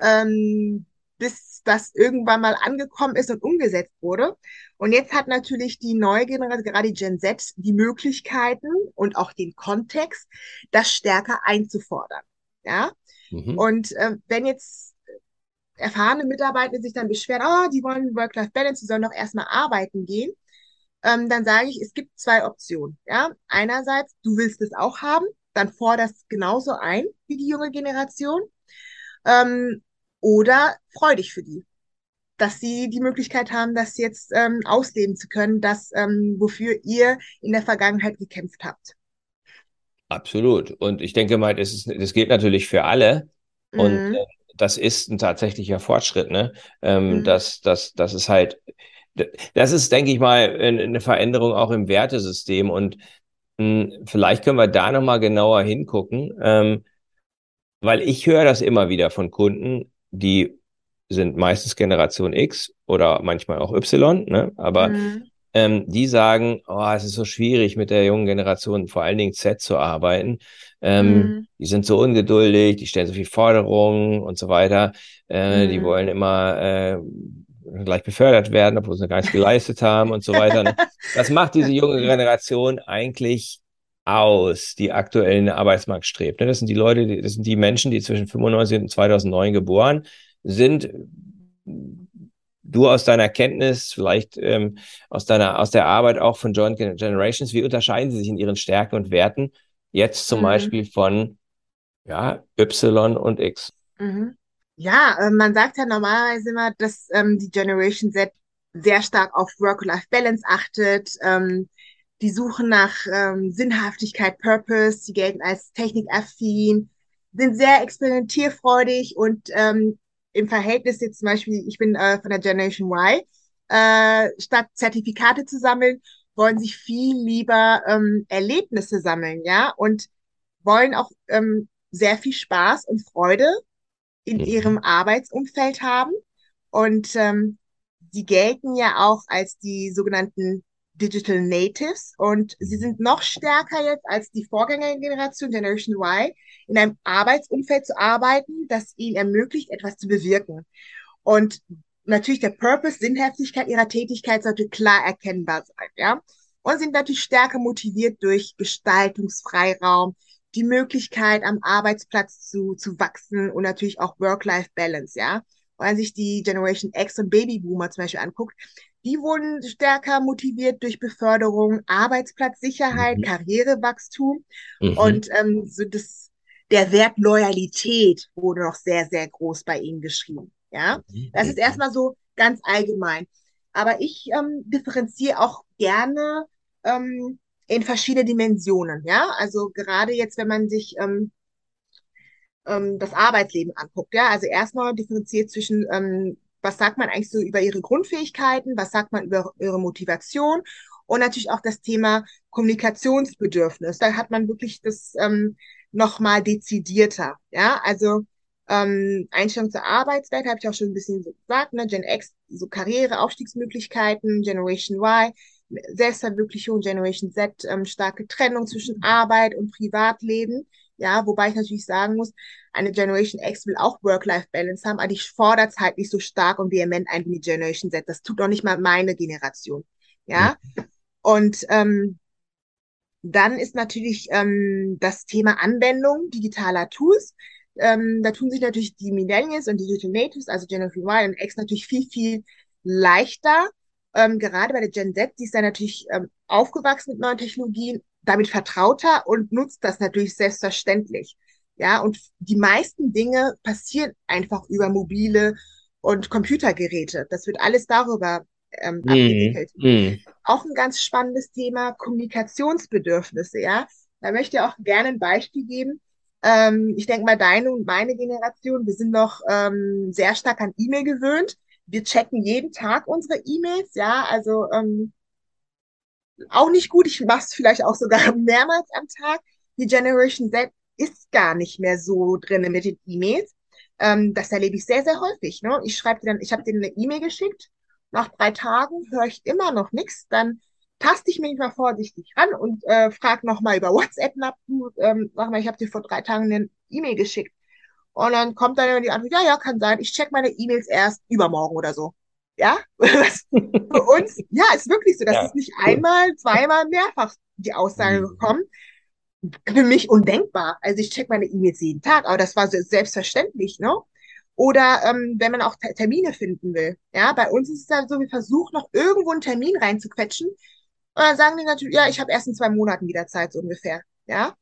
ähm, bis das irgendwann mal angekommen ist und umgesetzt wurde. Und jetzt hat natürlich die neue Generation, gerade die Gen Z, die Möglichkeiten und auch den Kontext, das stärker einzufordern. Ja. Mhm. Und äh, wenn jetzt erfahrene Mitarbeiter sich dann beschweren, oh, die wollen Work-Life-Balance, die sollen doch erstmal arbeiten gehen, ähm, dann sage ich, es gibt zwei Optionen. Ja? Einerseits, du willst es auch haben, dann forderst genauso ein wie die junge Generation. Ähm, oder freu dich für die, dass sie die Möglichkeit haben, das jetzt ähm, ausleben zu können, das, ähm, wofür ihr in der Vergangenheit gekämpft habt. Absolut. Und ich denke mal, das, ist, das gilt natürlich für alle. Und mhm. äh, das ist ein tatsächlicher Fortschritt, ne? Ähm, mhm. dass, dass, dass es halt, das ist, denke ich mal, eine Veränderung auch im Wertesystem und mh, hm, vielleicht können wir da nochmal genauer hingucken, ähm, weil ich höre das immer wieder von Kunden, die sind meistens Generation X oder manchmal auch Y, ne? aber mhm. ähm, die sagen, oh, es ist so schwierig mit der jungen Generation, vor allen Dingen Z zu arbeiten. Ähm, mhm. Die sind so ungeduldig, die stellen so viel Forderungen und so weiter. Äh, mhm. Die wollen immer äh, gleich befördert werden, obwohl sie gar nichts geleistet haben und so weiter. Was macht diese junge Generation eigentlich aus, die aktuell in den Arbeitsmarkt strebt? Ne? Das sind die Leute, das sind die Menschen, die zwischen 95 und 2009 geboren sind du aus deiner Kenntnis, vielleicht ähm, aus deiner, aus der Arbeit auch von Joint Generations, wie unterscheiden sie sich in ihren Stärken und Werten jetzt zum mhm. Beispiel von ja, Y und X? Mhm. Ja, äh, man sagt ja normalerweise immer, dass ähm, die Generation Z sehr stark auf Work-Life-Balance achtet. Ähm, die suchen nach ähm, Sinnhaftigkeit, Purpose, sie gelten als technikaffin, sind sehr experimentierfreudig und ähm, im Verhältnis jetzt zum Beispiel, ich bin äh, von der Generation Y, äh, statt Zertifikate zu sammeln, wollen sich viel lieber ähm, Erlebnisse sammeln, ja, und wollen auch ähm, sehr viel Spaß und Freude in mhm. ihrem Arbeitsumfeld haben. Und ähm, sie gelten ja auch als die sogenannten Digital Natives und sie mhm. sind noch stärker jetzt als die Vorgängergeneration Generation Y in einem Arbeitsumfeld zu arbeiten, das ihnen ermöglicht, etwas zu bewirken. Und natürlich der Purpose, Sinnhaftigkeit ihrer Tätigkeit sollte klar erkennbar sein, ja. Und sind natürlich stärker motiviert durch Gestaltungsfreiraum, die Möglichkeit, am Arbeitsplatz zu, zu wachsen und natürlich auch Work-Life-Balance, ja. Wenn man sich die Generation X und Babyboomer zum Beispiel anguckt, die wurden stärker motiviert durch Beförderung, Arbeitsplatzsicherheit, mhm. Karrierewachstum mhm. und ähm, so das, der Wert Loyalität wurde noch sehr, sehr groß bei ihnen geschrieben. Ja, mhm. das ist mhm. erstmal so ganz allgemein. Aber ich ähm, differenziere auch gerne ähm, in verschiedene Dimensionen. Ja, also gerade jetzt, wenn man sich ähm, ähm, das Arbeitsleben anguckt. Ja, also erstmal differenziert zwischen ähm, was sagt man eigentlich so über ihre Grundfähigkeiten, was sagt man über ihre Motivation und natürlich auch das Thema Kommunikationsbedürfnis. Da hat man wirklich das ähm, nochmal dezidierter. Ja, also ähm, Einstellung zur Arbeitswelt habe ich auch schon ein bisschen so gesagt, ne? Gen X, so Karriere, Aufstiegsmöglichkeiten, Generation Y, Selbstverwirklichung, Generation Z, ähm, starke Trennung zwischen Arbeit und Privatleben. Ja, wobei ich natürlich sagen muss, eine Generation X will auch Work-Life-Balance haben, aber die fordert es halt nicht so stark und vehement ein wie die Generation Z. Das tut auch nicht mal meine Generation. Ja. Und ähm, dann ist natürlich ähm, das Thema Anwendung digitaler Tools. Ähm, da tun sich natürlich die Millennials und Digital Natives, also Generation Y und X, natürlich viel, viel leichter. Ähm, gerade bei der Gen Z, die ist dann natürlich ähm, aufgewachsen mit neuen Technologien, damit vertrauter und nutzt das natürlich selbstverständlich. Ja, und die meisten Dinge passieren einfach über mobile und Computergeräte. Das wird alles darüber ähm, mm, abgewickelt. Mm. Auch ein ganz spannendes Thema, Kommunikationsbedürfnisse, ja. Da möchte ich auch gerne ein Beispiel geben. Ähm, ich denke mal, deine und meine Generation, wir sind noch ähm, sehr stark an E-Mail gewöhnt. Wir checken jeden Tag unsere E-Mails, ja, also ähm, auch nicht gut. Ich mache es vielleicht auch sogar mehrmals am Tag. Die Generation Z ist gar nicht mehr so drin mit den E-Mails. Ähm, das erlebe ich sehr, sehr häufig. Ne? Ich schreibe dir dann, ich habe dir eine E-Mail geschickt. Nach drei Tagen höre ich immer noch nichts. Dann taste ich mich mal vorsichtig ran und äh, frage nochmal über WhatsApp nach. Ähm, sag mal, ich habe dir vor drei Tagen eine E-Mail geschickt. Und dann kommt dann die Antwort, ja, ja, kann sein. Ich check meine E-Mails erst übermorgen oder so. Ja, für uns, ja, ist wirklich so. Das ja, ist nicht cool. einmal, zweimal, mehrfach die Aussage mhm. gekommen. Für mich undenkbar. Also ich check meine E-Mails jeden Tag, aber das war so selbstverständlich, ne? Oder ähm, wenn man auch Termine finden will. Ja, bei uns ist es ja so, wir versuchen noch irgendwo einen Termin reinzuquetschen. Und dann sagen die natürlich, ja, ich habe erst in zwei Monaten wieder Zeit, so ungefähr. Ja.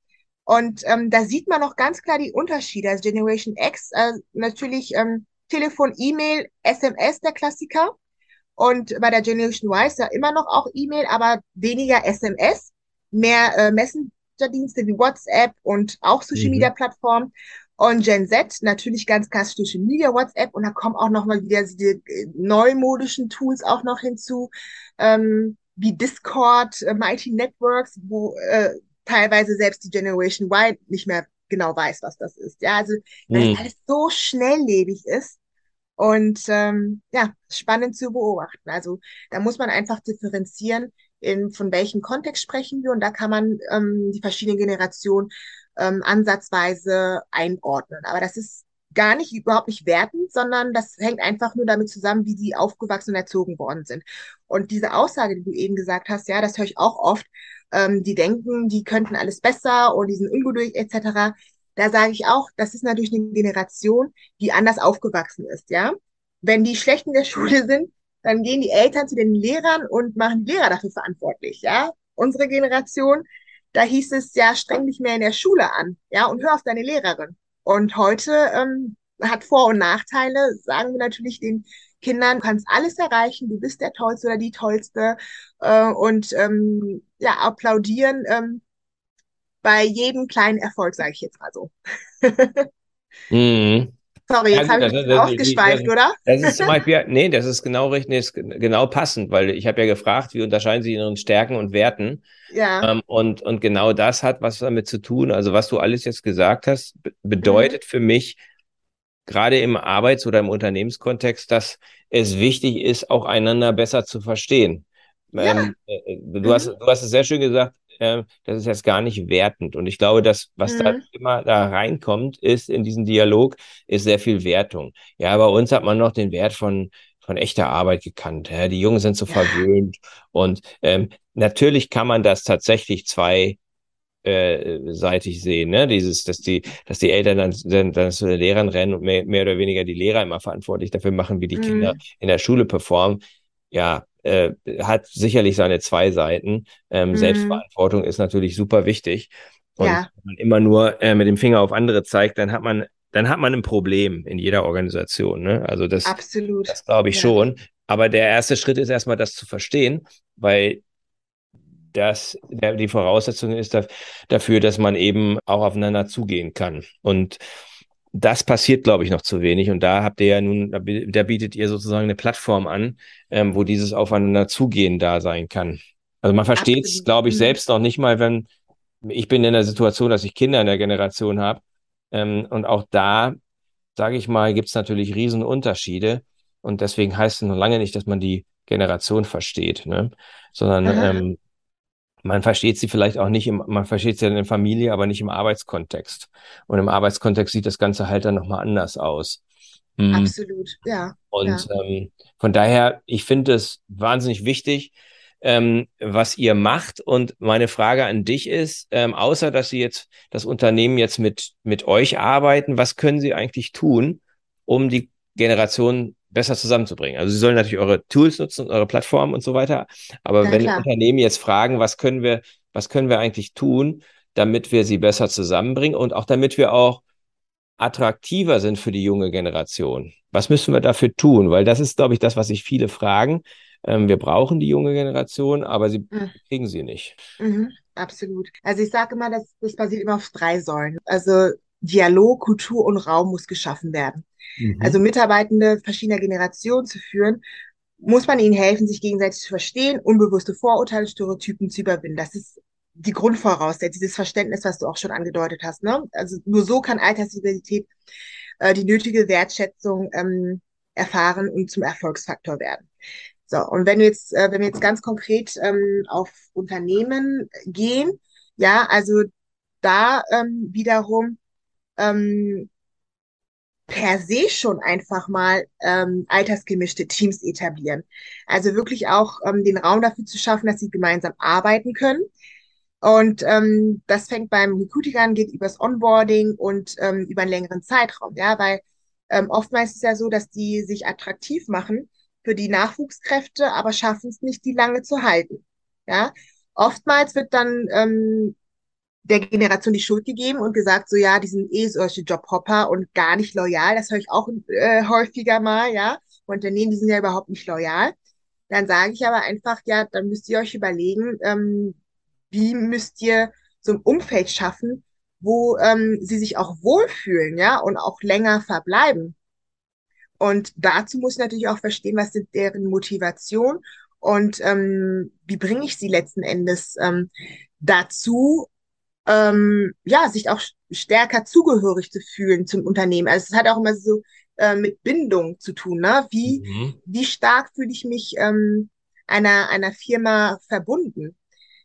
Und ähm, da sieht man noch ganz klar die Unterschiede. Also Generation X, äh, natürlich ähm, Telefon, E-Mail, SMS der Klassiker. Und bei der Generation Y ist ja immer noch auch E-Mail, aber weniger SMS, mehr äh, Messenger-Dienste wie WhatsApp und auch Social Media Plattformen. Und Gen Z natürlich ganz klassisch Social Media, WhatsApp und da kommen auch noch mal wieder die äh, neumodischen Tools auch noch hinzu, ähm, wie Discord, äh, Mighty Networks, wo äh, teilweise selbst die Generation Y nicht mehr genau weiß, was das ist. Ja, also weil mhm. alles so schnelllebig ist Und ähm, ja, spannend zu beobachten. Also da muss man einfach differenzieren, in, von welchem Kontext sprechen wir. Und da kann man ähm, die verschiedenen Generationen ähm, ansatzweise einordnen. Aber das ist gar nicht, überhaupt nicht wertend, sondern das hängt einfach nur damit zusammen, wie sie aufgewachsen und erzogen worden sind. Und diese Aussage, die du eben gesagt hast, ja, das höre ich auch oft, ähm, die denken, die könnten alles besser und die sind ungeduldig etc. Da sage ich auch, das ist natürlich eine Generation, die anders aufgewachsen ist, ja. Wenn die schlecht in der Schule sind, dann gehen die Eltern zu den Lehrern und machen die Lehrer dafür verantwortlich, ja. Unsere Generation, da hieß es ja, streng dich mehr in der Schule an, ja, und hör auf deine Lehrerin. Und heute ähm, hat Vor- und Nachteile, sagen wir natürlich den Kindern, du kannst alles erreichen, du bist der Tollste oder die Tollste äh, und ähm, ja, applaudieren ähm, bei jedem kleinen Erfolg, sage ich jetzt mal so. mhm. Sorry, jetzt habe ich mich das, ausgeschweift, das, oder? Das ist zum Beispiel, nee, das ist genau richtig, ist genau passend, weil ich habe ja gefragt, wie unterscheiden Sie Ihren Stärken und Werten? Ja. Ähm, und, und genau das hat was damit zu tun. Also was du alles jetzt gesagt hast, bedeutet mhm. für mich, gerade im Arbeits- oder im Unternehmenskontext, dass es wichtig ist, auch einander besser zu verstehen. Ja. Ähm, äh, äh, du, mhm. hast, du hast es sehr schön gesagt, äh, das ist jetzt gar nicht wertend. Und ich glaube, dass was mhm. da immer da reinkommt, ist in diesen Dialog, ist sehr viel Wertung. Ja, bei uns hat man noch den Wert von von echter Arbeit gekannt. Ja, die Jungen sind so ja. verwöhnt. Und ähm, natürlich kann man das tatsächlich zwei äh, seitig sehen, ne? Dieses, dass die, dass die Eltern dann, dann, dann zu den Lehrern rennen und mehr, mehr oder weniger die Lehrer immer verantwortlich dafür machen, wie die mhm. Kinder in der Schule performen. Ja, äh, hat sicherlich seine zwei Seiten. Ähm, mhm. Selbstverantwortung ist natürlich super wichtig. Und ja. wenn man immer nur äh, mit dem Finger auf andere zeigt, dann hat man, dann hat man ein Problem in jeder Organisation. Ne? Also das, Absolut. das glaube ich ja. schon. Aber der erste Schritt ist erstmal, das zu verstehen, weil das der, die Voraussetzung ist dafür, dass man eben auch aufeinander zugehen kann. Und das passiert, glaube ich, noch zu wenig. Und da habt ihr ja nun, da, bietet ihr sozusagen eine Plattform an, ähm, wo dieses Aufeinander zugehen da sein kann. Also man versteht es, glaube ich, mhm. selbst noch nicht mal, wenn ich bin in der Situation, dass ich Kinder in der Generation habe. Ähm, und auch da, sage ich mal, gibt es natürlich Riesenunterschiede. Und deswegen heißt es noch lange nicht, dass man die Generation versteht, ne? sondern ähm, man versteht sie vielleicht auch nicht im, man versteht sie in der Familie, aber nicht im Arbeitskontext. Und im Arbeitskontext sieht das Ganze halt dann nochmal anders aus. Mhm. Absolut, ja. Und ja. Ähm, von daher, ich finde es wahnsinnig wichtig, ähm, was ihr macht. Und meine Frage an dich ist, ähm, außer dass Sie jetzt das Unternehmen jetzt mit, mit euch arbeiten, was können Sie eigentlich tun, um die Generation besser zusammenzubringen. Also Sie sollen natürlich eure Tools nutzen, eure Plattform und so weiter. Aber ja, wenn klar. Unternehmen jetzt fragen, was können wir, was können wir eigentlich tun, damit wir sie besser zusammenbringen und auch damit wir auch attraktiver sind für die junge Generation. Was müssen wir dafür tun? Weil das ist, glaube ich, das, was sich viele fragen. Ähm, wir brauchen die junge Generation, aber sie mhm. kriegen sie nicht. Mhm, absolut. Also ich sage immer, das, das basiert immer auf drei Säulen. Also Dialog, Kultur und Raum muss geschaffen werden. Mhm. Also Mitarbeitende verschiedener Generationen zu führen, muss man ihnen helfen, sich gegenseitig zu verstehen, unbewusste Vorurteile, Stereotypen zu überwinden. Das ist die Grundvoraussetzung, dieses Verständnis, was du auch schon angedeutet hast. Ne? Also nur so kann Altersdiversität äh, die nötige Wertschätzung ähm, erfahren und zum Erfolgsfaktor werden. So, und wenn wir jetzt, äh, wenn wir jetzt ganz konkret ähm, auf Unternehmen gehen, ja, also da ähm, wiederum ähm, per se schon einfach mal ähm, altersgemischte Teams etablieren. Also wirklich auch ähm, den Raum dafür zu schaffen, dass sie gemeinsam arbeiten können. Und ähm, das fängt beim Recruiting an, geht übers Onboarding und ähm, über einen längeren Zeitraum. Ja, weil ähm, oftmals ist es ja so, dass die sich attraktiv machen für die Nachwuchskräfte, aber schaffen es nicht, die lange zu halten. Ja, oftmals wird dann ähm, der Generation die Schuld gegeben und gesagt, so ja, die sind eh solche Jobhopper und gar nicht loyal. Das höre ich auch äh, häufiger mal, ja. Unternehmen, die sind ja überhaupt nicht loyal. Dann sage ich aber einfach, ja, dann müsst ihr euch überlegen, ähm, wie müsst ihr so ein Umfeld schaffen, wo ähm, sie sich auch wohlfühlen, ja, und auch länger verbleiben. Und dazu muss ich natürlich auch verstehen, was sind deren Motivation und ähm, wie bringe ich sie letzten Endes ähm, dazu, ähm, ja, sich auch stärker zugehörig zu fühlen zum Unternehmen. Also es hat auch immer so äh, mit Bindung zu tun. Ne? Wie, mhm. wie stark fühle ich mich ähm, einer, einer Firma verbunden?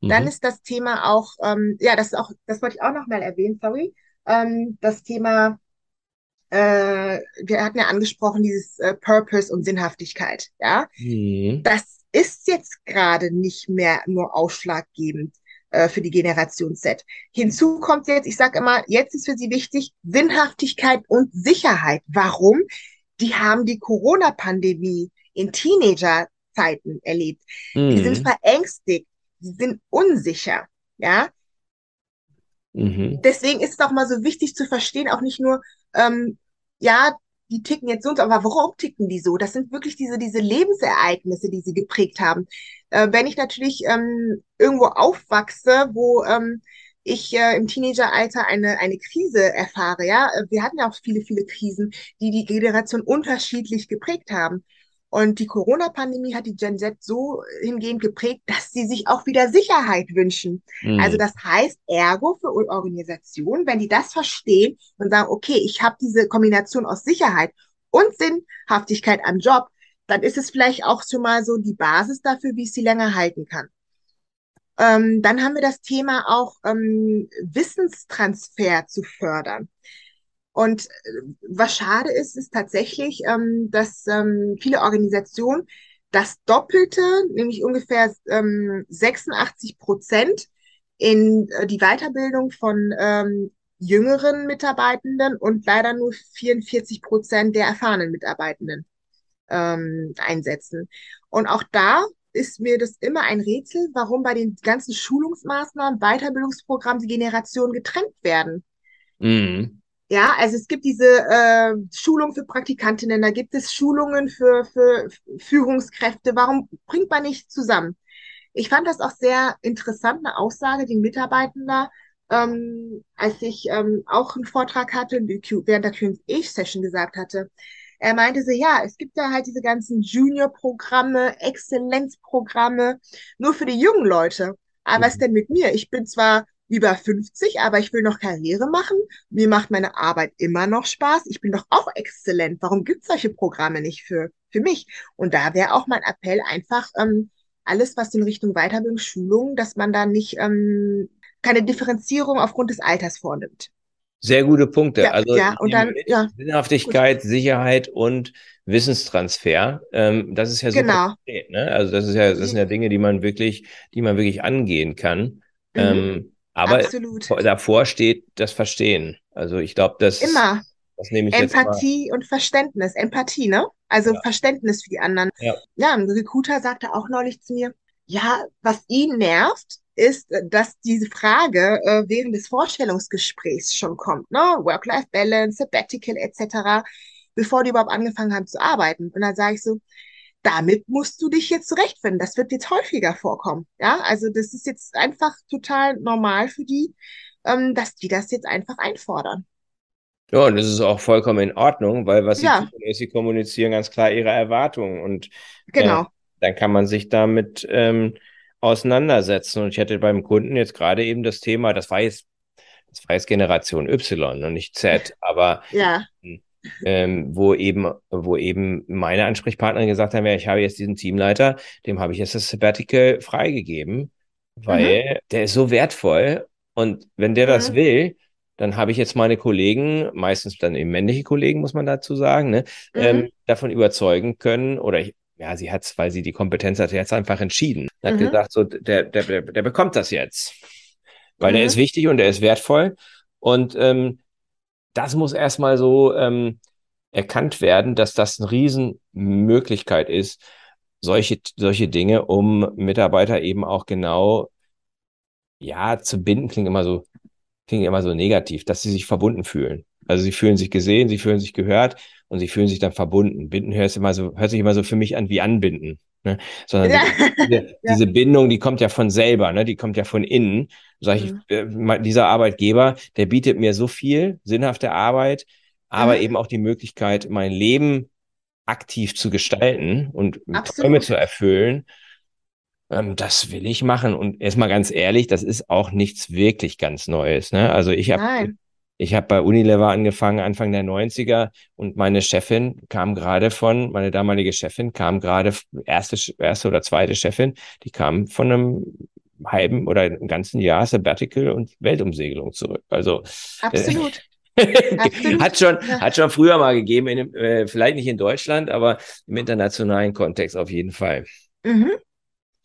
Mhm. Dann ist das Thema auch, ähm, ja, das ist auch, das wollte ich auch noch mal erwähnen, sorry, ähm, das Thema, äh, wir hatten ja angesprochen, dieses äh, Purpose und Sinnhaftigkeit, ja. Mhm. Das ist jetzt gerade nicht mehr nur ausschlaggebend äh, für die Generation Z. Hinzu kommt jetzt, ich sage immer, jetzt ist für sie wichtig Sinnhaftigkeit und Sicherheit. Warum? Die haben die Corona-Pandemie in Teenagerzeiten erlebt. Mhm. Die sind mhm. verängstigt, die sind unsicher, ja. Mhm. Deswegen ist es auch mal so wichtig zu verstehen, auch nicht nur, ähm, ja, die ticken jetzt so, aber warum ticken die so? Das sind wirklich diese, diese Lebensereignisse, die sie geprägt haben. Äh, wenn ich natürlich ähm, irgendwo aufwachse, wo ähm, ich äh, im Teenageralter eine, eine Krise erfahre, ja, äh, wir hatten ja auch viele, viele Krisen, die die Generation unterschiedlich geprägt haben. Und die Corona-Pandemie hat die Gen Z so hingehend geprägt, dass sie sich auch wieder Sicherheit wünschen. Mhm. Also das heißt, ergo für Organisationen, wenn die das verstehen und sagen, okay, ich habe diese Kombination aus Sicherheit und Sinnhaftigkeit am Job, dann ist es vielleicht auch schon mal so die Basis dafür, wie ich sie länger halten kann. Ähm, dann haben wir das Thema auch ähm, Wissenstransfer zu fördern. Und äh, was schade ist, ist tatsächlich, ähm, dass ähm, viele Organisationen das Doppelte, nämlich ungefähr ähm, 86 Prozent in äh, die Weiterbildung von ähm, jüngeren Mitarbeitenden und leider nur 44 Prozent der erfahrenen Mitarbeitenden ähm, einsetzen. Und auch da ist mir das immer ein Rätsel, warum bei den ganzen Schulungsmaßnahmen, Weiterbildungsprogrammen die Generationen getrennt werden. Mhm. Ja, also es gibt diese äh, Schulung für Praktikantinnen, da gibt es Schulungen für, für Führungskräfte. Warum bringt man nicht zusammen? Ich fand das auch sehr interessant, eine Aussage, die Mitarbeitender, ähm, als ich ähm, auch einen Vortrag hatte, während der Q&A-Session gesagt hatte. Er meinte so, ja, es gibt ja halt diese ganzen Junior-Programme, Exzellenzprogramme, nur für die jungen Leute. Aber mhm. was denn mit mir? Ich bin zwar über 50, aber ich will noch Karriere machen. Mir macht meine Arbeit immer noch Spaß. Ich bin doch auch exzellent. Warum gibt es solche Programme nicht für, für mich? Und da wäre auch mein Appell einfach, ähm, alles, was in Richtung Weiterbildung, Schulung, dass man da nicht ähm, keine Differenzierung aufgrund des Alters vornimmt. Sehr gute Punkte. Ja, also ja, und dann, ja. Sinnhaftigkeit, Gut. Sicherheit und Wissenstransfer. Ähm, das ist ja so genau. Konkret, ne? Also das ist ja, das sind ja Dinge, die man wirklich, die man wirklich angehen kann. Mhm. Ähm, aber Absolut. davor steht das Verstehen. Also ich glaube, das immer das nehme ich Empathie und Verständnis. Empathie, ne? Also ja. Verständnis für die anderen. Ja. ja, ein Recruiter sagte auch neulich zu mir, ja, was ihn nervt, ist, dass diese Frage äh, während des Vorstellungsgesprächs schon kommt, ne? Work-Life-Balance, Sabbatical etc., bevor die überhaupt angefangen haben zu arbeiten. Und dann sage ich so, damit musst du dich jetzt zurechtfinden. Das wird jetzt häufiger vorkommen. Ja, also das ist jetzt einfach total normal für die, ähm, dass die das jetzt einfach einfordern. Ja, und das ist auch vollkommen in Ordnung, weil was sie ja. tun, ist, sie kommunizieren ganz klar ihre Erwartungen und genau. Äh, dann kann man sich damit ähm, auseinandersetzen. Und ich hatte beim Kunden jetzt gerade eben das Thema, das war jetzt, das war jetzt Generation Y und nicht Z, aber ja. Hm, ähm, wo eben, wo eben meine Ansprechpartnerin gesagt haben, ja, ich habe jetzt diesen Teamleiter, dem habe ich jetzt das Sabbatical freigegeben, weil mhm. der ist so wertvoll und wenn der mhm. das will, dann habe ich jetzt meine Kollegen, meistens dann eben männliche Kollegen, muss man dazu sagen, ne, mhm. ähm, davon überzeugen können oder ich, ja, sie hat weil sie die Kompetenz hat, jetzt einfach entschieden. Hat mhm. gesagt, so, der, der, der, der bekommt das jetzt. Weil der mhm. ist wichtig und der ist wertvoll. Und ähm, das muss erstmal so ähm, erkannt werden, dass das eine Riesenmöglichkeit ist, solche, solche Dinge, um Mitarbeiter eben auch genau ja zu binden, klingt immer so, klingt immer so negativ, dass sie sich verbunden fühlen. Also sie fühlen sich gesehen, sie fühlen sich gehört und sie fühlen sich dann verbunden. Binden hört, immer so, hört sich immer so für mich an wie anbinden. Ne? Sondern ja. diese, ja. diese, Bindung, die kommt ja von selber, ne? die kommt ja von innen. Sag ich, mhm. äh, dieser Arbeitgeber, der bietet mir so viel sinnhafte Arbeit, aber mhm. eben auch die Möglichkeit, mein Leben aktiv zu gestalten und Absolut. Träume zu erfüllen. Ähm, das will ich machen. Und erstmal ganz ehrlich, das ist auch nichts wirklich ganz Neues. Ne? Also ich habe Ich habe bei Unilever angefangen, Anfang der 90er und meine Chefin kam gerade von, meine damalige Chefin kam gerade, erste, erste oder zweite Chefin, die kam von einem halben oder einem ganzen Jahr Sabbatical und Weltumsegelung zurück. Also absolut. hat schon hat schon früher mal gegeben, in, äh, vielleicht nicht in Deutschland, aber im internationalen Kontext auf jeden Fall. Mhm.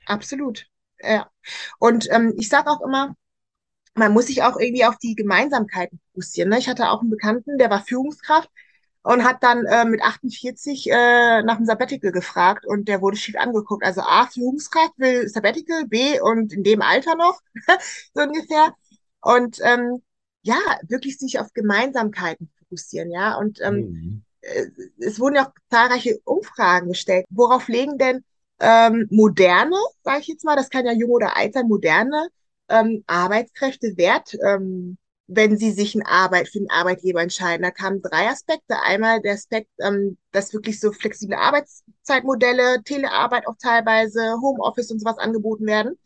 Absolut. Ja. Und ähm, ich sage auch immer, man muss sich auch irgendwie auf die Gemeinsamkeiten fokussieren. Ne? Ich hatte auch einen Bekannten, der war Führungskraft und hat dann äh, mit 48 äh, nach dem Sabbatical gefragt und der wurde schief angeguckt. Also A, Führungskraft will Sabbatical, B und in dem Alter noch, so ungefähr. Und ähm, ja, wirklich sich auf Gemeinsamkeiten fokussieren, ja. Und ähm, mhm. Äh, es wurden ja auch zahlreiche Umfragen gestellt. Worauf legen denn ähm, moderne, sage ich jetzt mal, das kann ja jung oder alt sein, moderne ähm, Arbeitskräfte wert, ähm, wenn sie sich eine Arbeit für einen Arbeitgeber entscheiden. Da kamen drei Aspekte. Einmal der Aspekt, ähm, dass wirklich so flexible Arbeitszeitmodelle, Telearbeit auch teilweise, Homeoffice und sowas angeboten werden.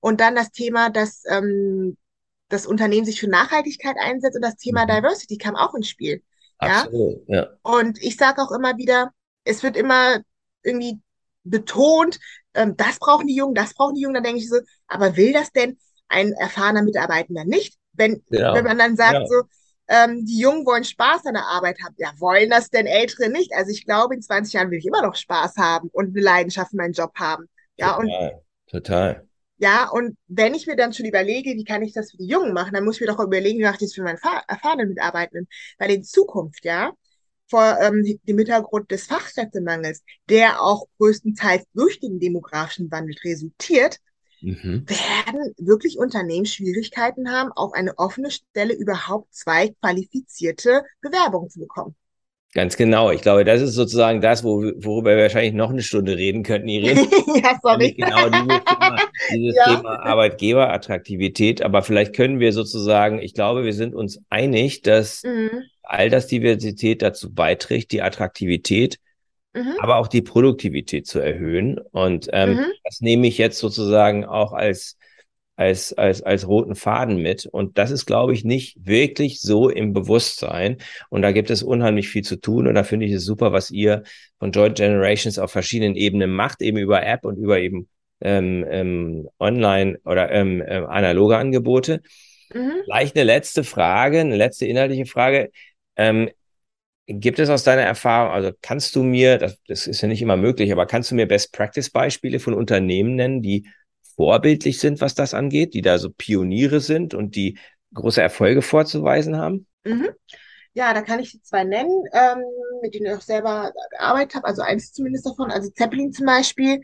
Und dann das Thema, dass ähm, das Unternehmen sich für Nachhaltigkeit einsetzt und das Thema mhm. Diversity kam auch ins Spiel. Absolut, ja. ja. Und ich sage auch immer wieder, es wird immer irgendwie betont, ähm, das brauchen die Jungen, das brauchen die Jungen, dann denke ich so, aber will das denn ein erfahrener Mitarbeitender nicht? Wenn, ja. wenn man dann sagt ja. so, ähm, die Jungen wollen Spaß an der Arbeit haben. Ja, wollen das denn Ältere nicht? Also ich glaube, in 20 Jahren will ich immer noch Spaß haben und eine Leidenschaft in meinen Job haben. Ja, total, und total. Ja, und wenn ich mir dann schon überlege, wie kann ich das für die Jungen machen, dann muss ich mir doch überlegen, wie mache ich das für meinen erfahrenen Mitarbeitenden. Weil in Zukunft, ja, vor ähm, dem Hintergrund des Fachkräftemangels, der auch größtenteils durch den demografischen Wandel resultiert, mhm. werden wirklich Unternehmen Schwierigkeiten haben, auf eine offene Stelle überhaupt zwei qualifizierte Bewerbungen zu bekommen. Ganz genau. Ich glaube, das ist sozusagen das, wo, worüber wir wahrscheinlich noch eine Stunde reden könnten, Irene. ja, sorry. Genau dieses, Thema, dieses ja. Thema Arbeitgeberattraktivität. Aber vielleicht können wir sozusagen, ich glaube, wir sind uns einig, dass mhm. Altersdiversität dazu beiträgt, die Attraktivität, mhm. aber auch die Produktivität zu erhöhen. Und ähm, mhm. das nehme ich jetzt sozusagen auch als als, als, als roten Faden mit. Und das ist, glaube ich, nicht wirklich so im Bewusstsein. Und da gibt es unheimlich viel zu tun. Und da finde ich es super, was ihr von Joint Generations auf verschiedenen Ebenen macht, eben über App und über eben ähm, ähm, online oder ähm, äh, analoge Angebote. Mhm. Vielleicht eine letzte Frage, eine letzte inhaltliche Frage. Ähm, Gibt es aus deiner Erfahrung, also kannst du mir, das, das ist ja nicht immer möglich, aber kannst du mir Best Practice Beispiele von Unternehmen nennen, die vorbildlich sind, was das angeht, die da so Pioniere sind und die große Erfolge vorzuweisen haben? Mhm. Ja, da kann ich zwei nennen, ähm, mit denen ich auch selber gearbeitet habe, also eins zumindest davon, also Zeppelin zum Beispiel,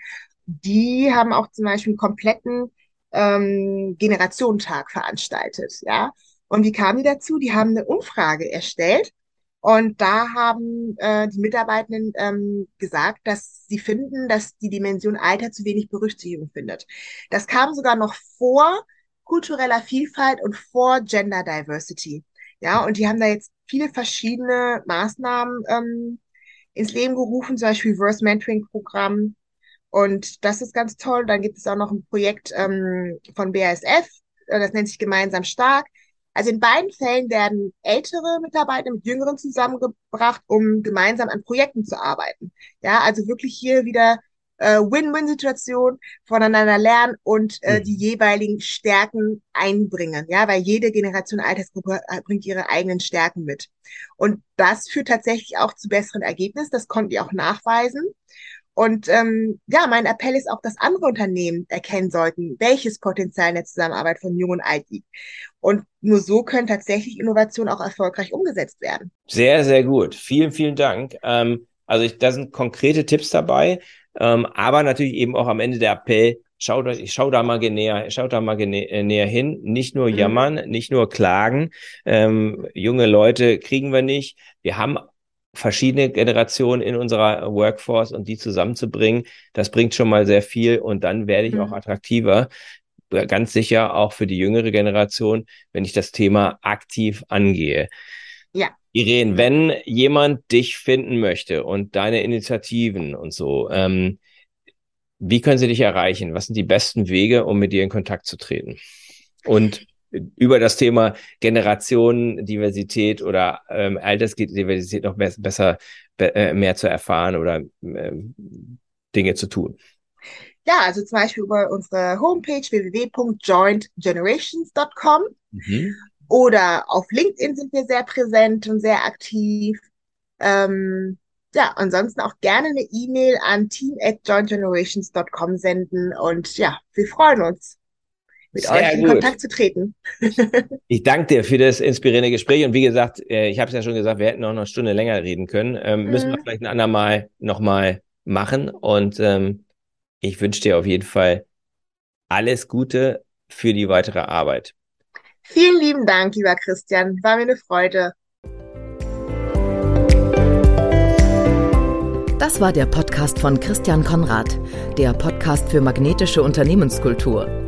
die haben auch zum Beispiel einen kompletten ähm, Generationentag veranstaltet, ja. Und wie kamen die dazu? Die haben eine Umfrage erstellt und da haben äh, die Mitarbeitenden ähm, gesagt, dass sie finden, dass die Dimension Alter zu wenig Berücksichtigung findet. Das kam sogar noch vor kultureller Vielfalt und vor Gender Diversity. Ja, und die haben da jetzt viele verschiedene Maßnahmen ähm, ins Leben gerufen, zum Beispiel Reverse Mentoring Programm. Und das ist ganz toll. Dann gibt es auch noch ein Projekt ähm, von BASF, äh, das nennt sich Gemeinsam Stark. Also in beiden Fällen werden ältere Mitarbeiter mit jüngeren zusammengebracht, um gemeinsam an Projekten zu arbeiten. Ja, also wirklich hier wieder äh, Win-Win-Situation, voneinander lernen und äh, mhm. die jeweiligen Stärken einbringen. Ja, weil jede Generation Altersgruppe äh, bringt ihre eigenen Stärken mit. Und das führt tatsächlich auch zu besseren Ergebnissen. Das konnten wir auch nachweisen. Und ähm, ja, mein Appell ist auch, dass andere Unternehmen erkennen sollten, welches Potenzial in der Zusammenarbeit von Jung und Alt liegt. Und nur so können tatsächlich Innovationen auch erfolgreich umgesetzt werden. Sehr, sehr gut. Vielen, vielen Dank. Ähm, also ich, da sind konkrete Tipps dabei, ähm, aber natürlich eben auch am Ende der Appell, Schau da, schau da mal näher, schau da mal äh, näher hin. Nicht nur mhm. jammern, nicht nur klagen. Ähm, junge Leute kriegen wir nicht. Wir haben verschiedene Generationen in unserer Workforce und die zusammenzubringen, das bringt schon mal sehr viel und dann werde ich mhm. auch attraktiver. Ganz sicher auch für die jüngere Generation, wenn ich das Thema aktiv angehe. Ja. Irene, wenn jemand dich finden möchte und deine Initiativen und so, ähm, wie können sie dich erreichen? Was sind die besten Wege, um mit dir in Kontakt zu treten? Und über das Thema Generationendiversität oder ähm, Altersdiversität noch mehr, besser äh, mehr zu erfahren oder äh, Dinge zu tun. Ja, also zum Beispiel über unsere Homepage www.jointgenerations.com mhm. oder auf LinkedIn sind wir sehr präsent und sehr aktiv. Ähm, ja, ansonsten auch gerne eine E-Mail an team at jointgenerations.com senden und ja, wir freuen uns, mit Sehr euch in gut. Kontakt zu treten. ich danke dir für das inspirierende Gespräch und wie gesagt, äh, ich habe es ja schon gesagt, wir hätten noch eine Stunde länger reden können. Ähm, mhm. Müssen wir vielleicht ein andermal nochmal machen und ähm, ich wünsche dir auf jeden Fall alles Gute für die weitere Arbeit. Vielen lieben Dank, lieber Christian. War mir eine Freude. Das war der Podcast von Christian Konrad, der Podcast für magnetische Unternehmenskultur.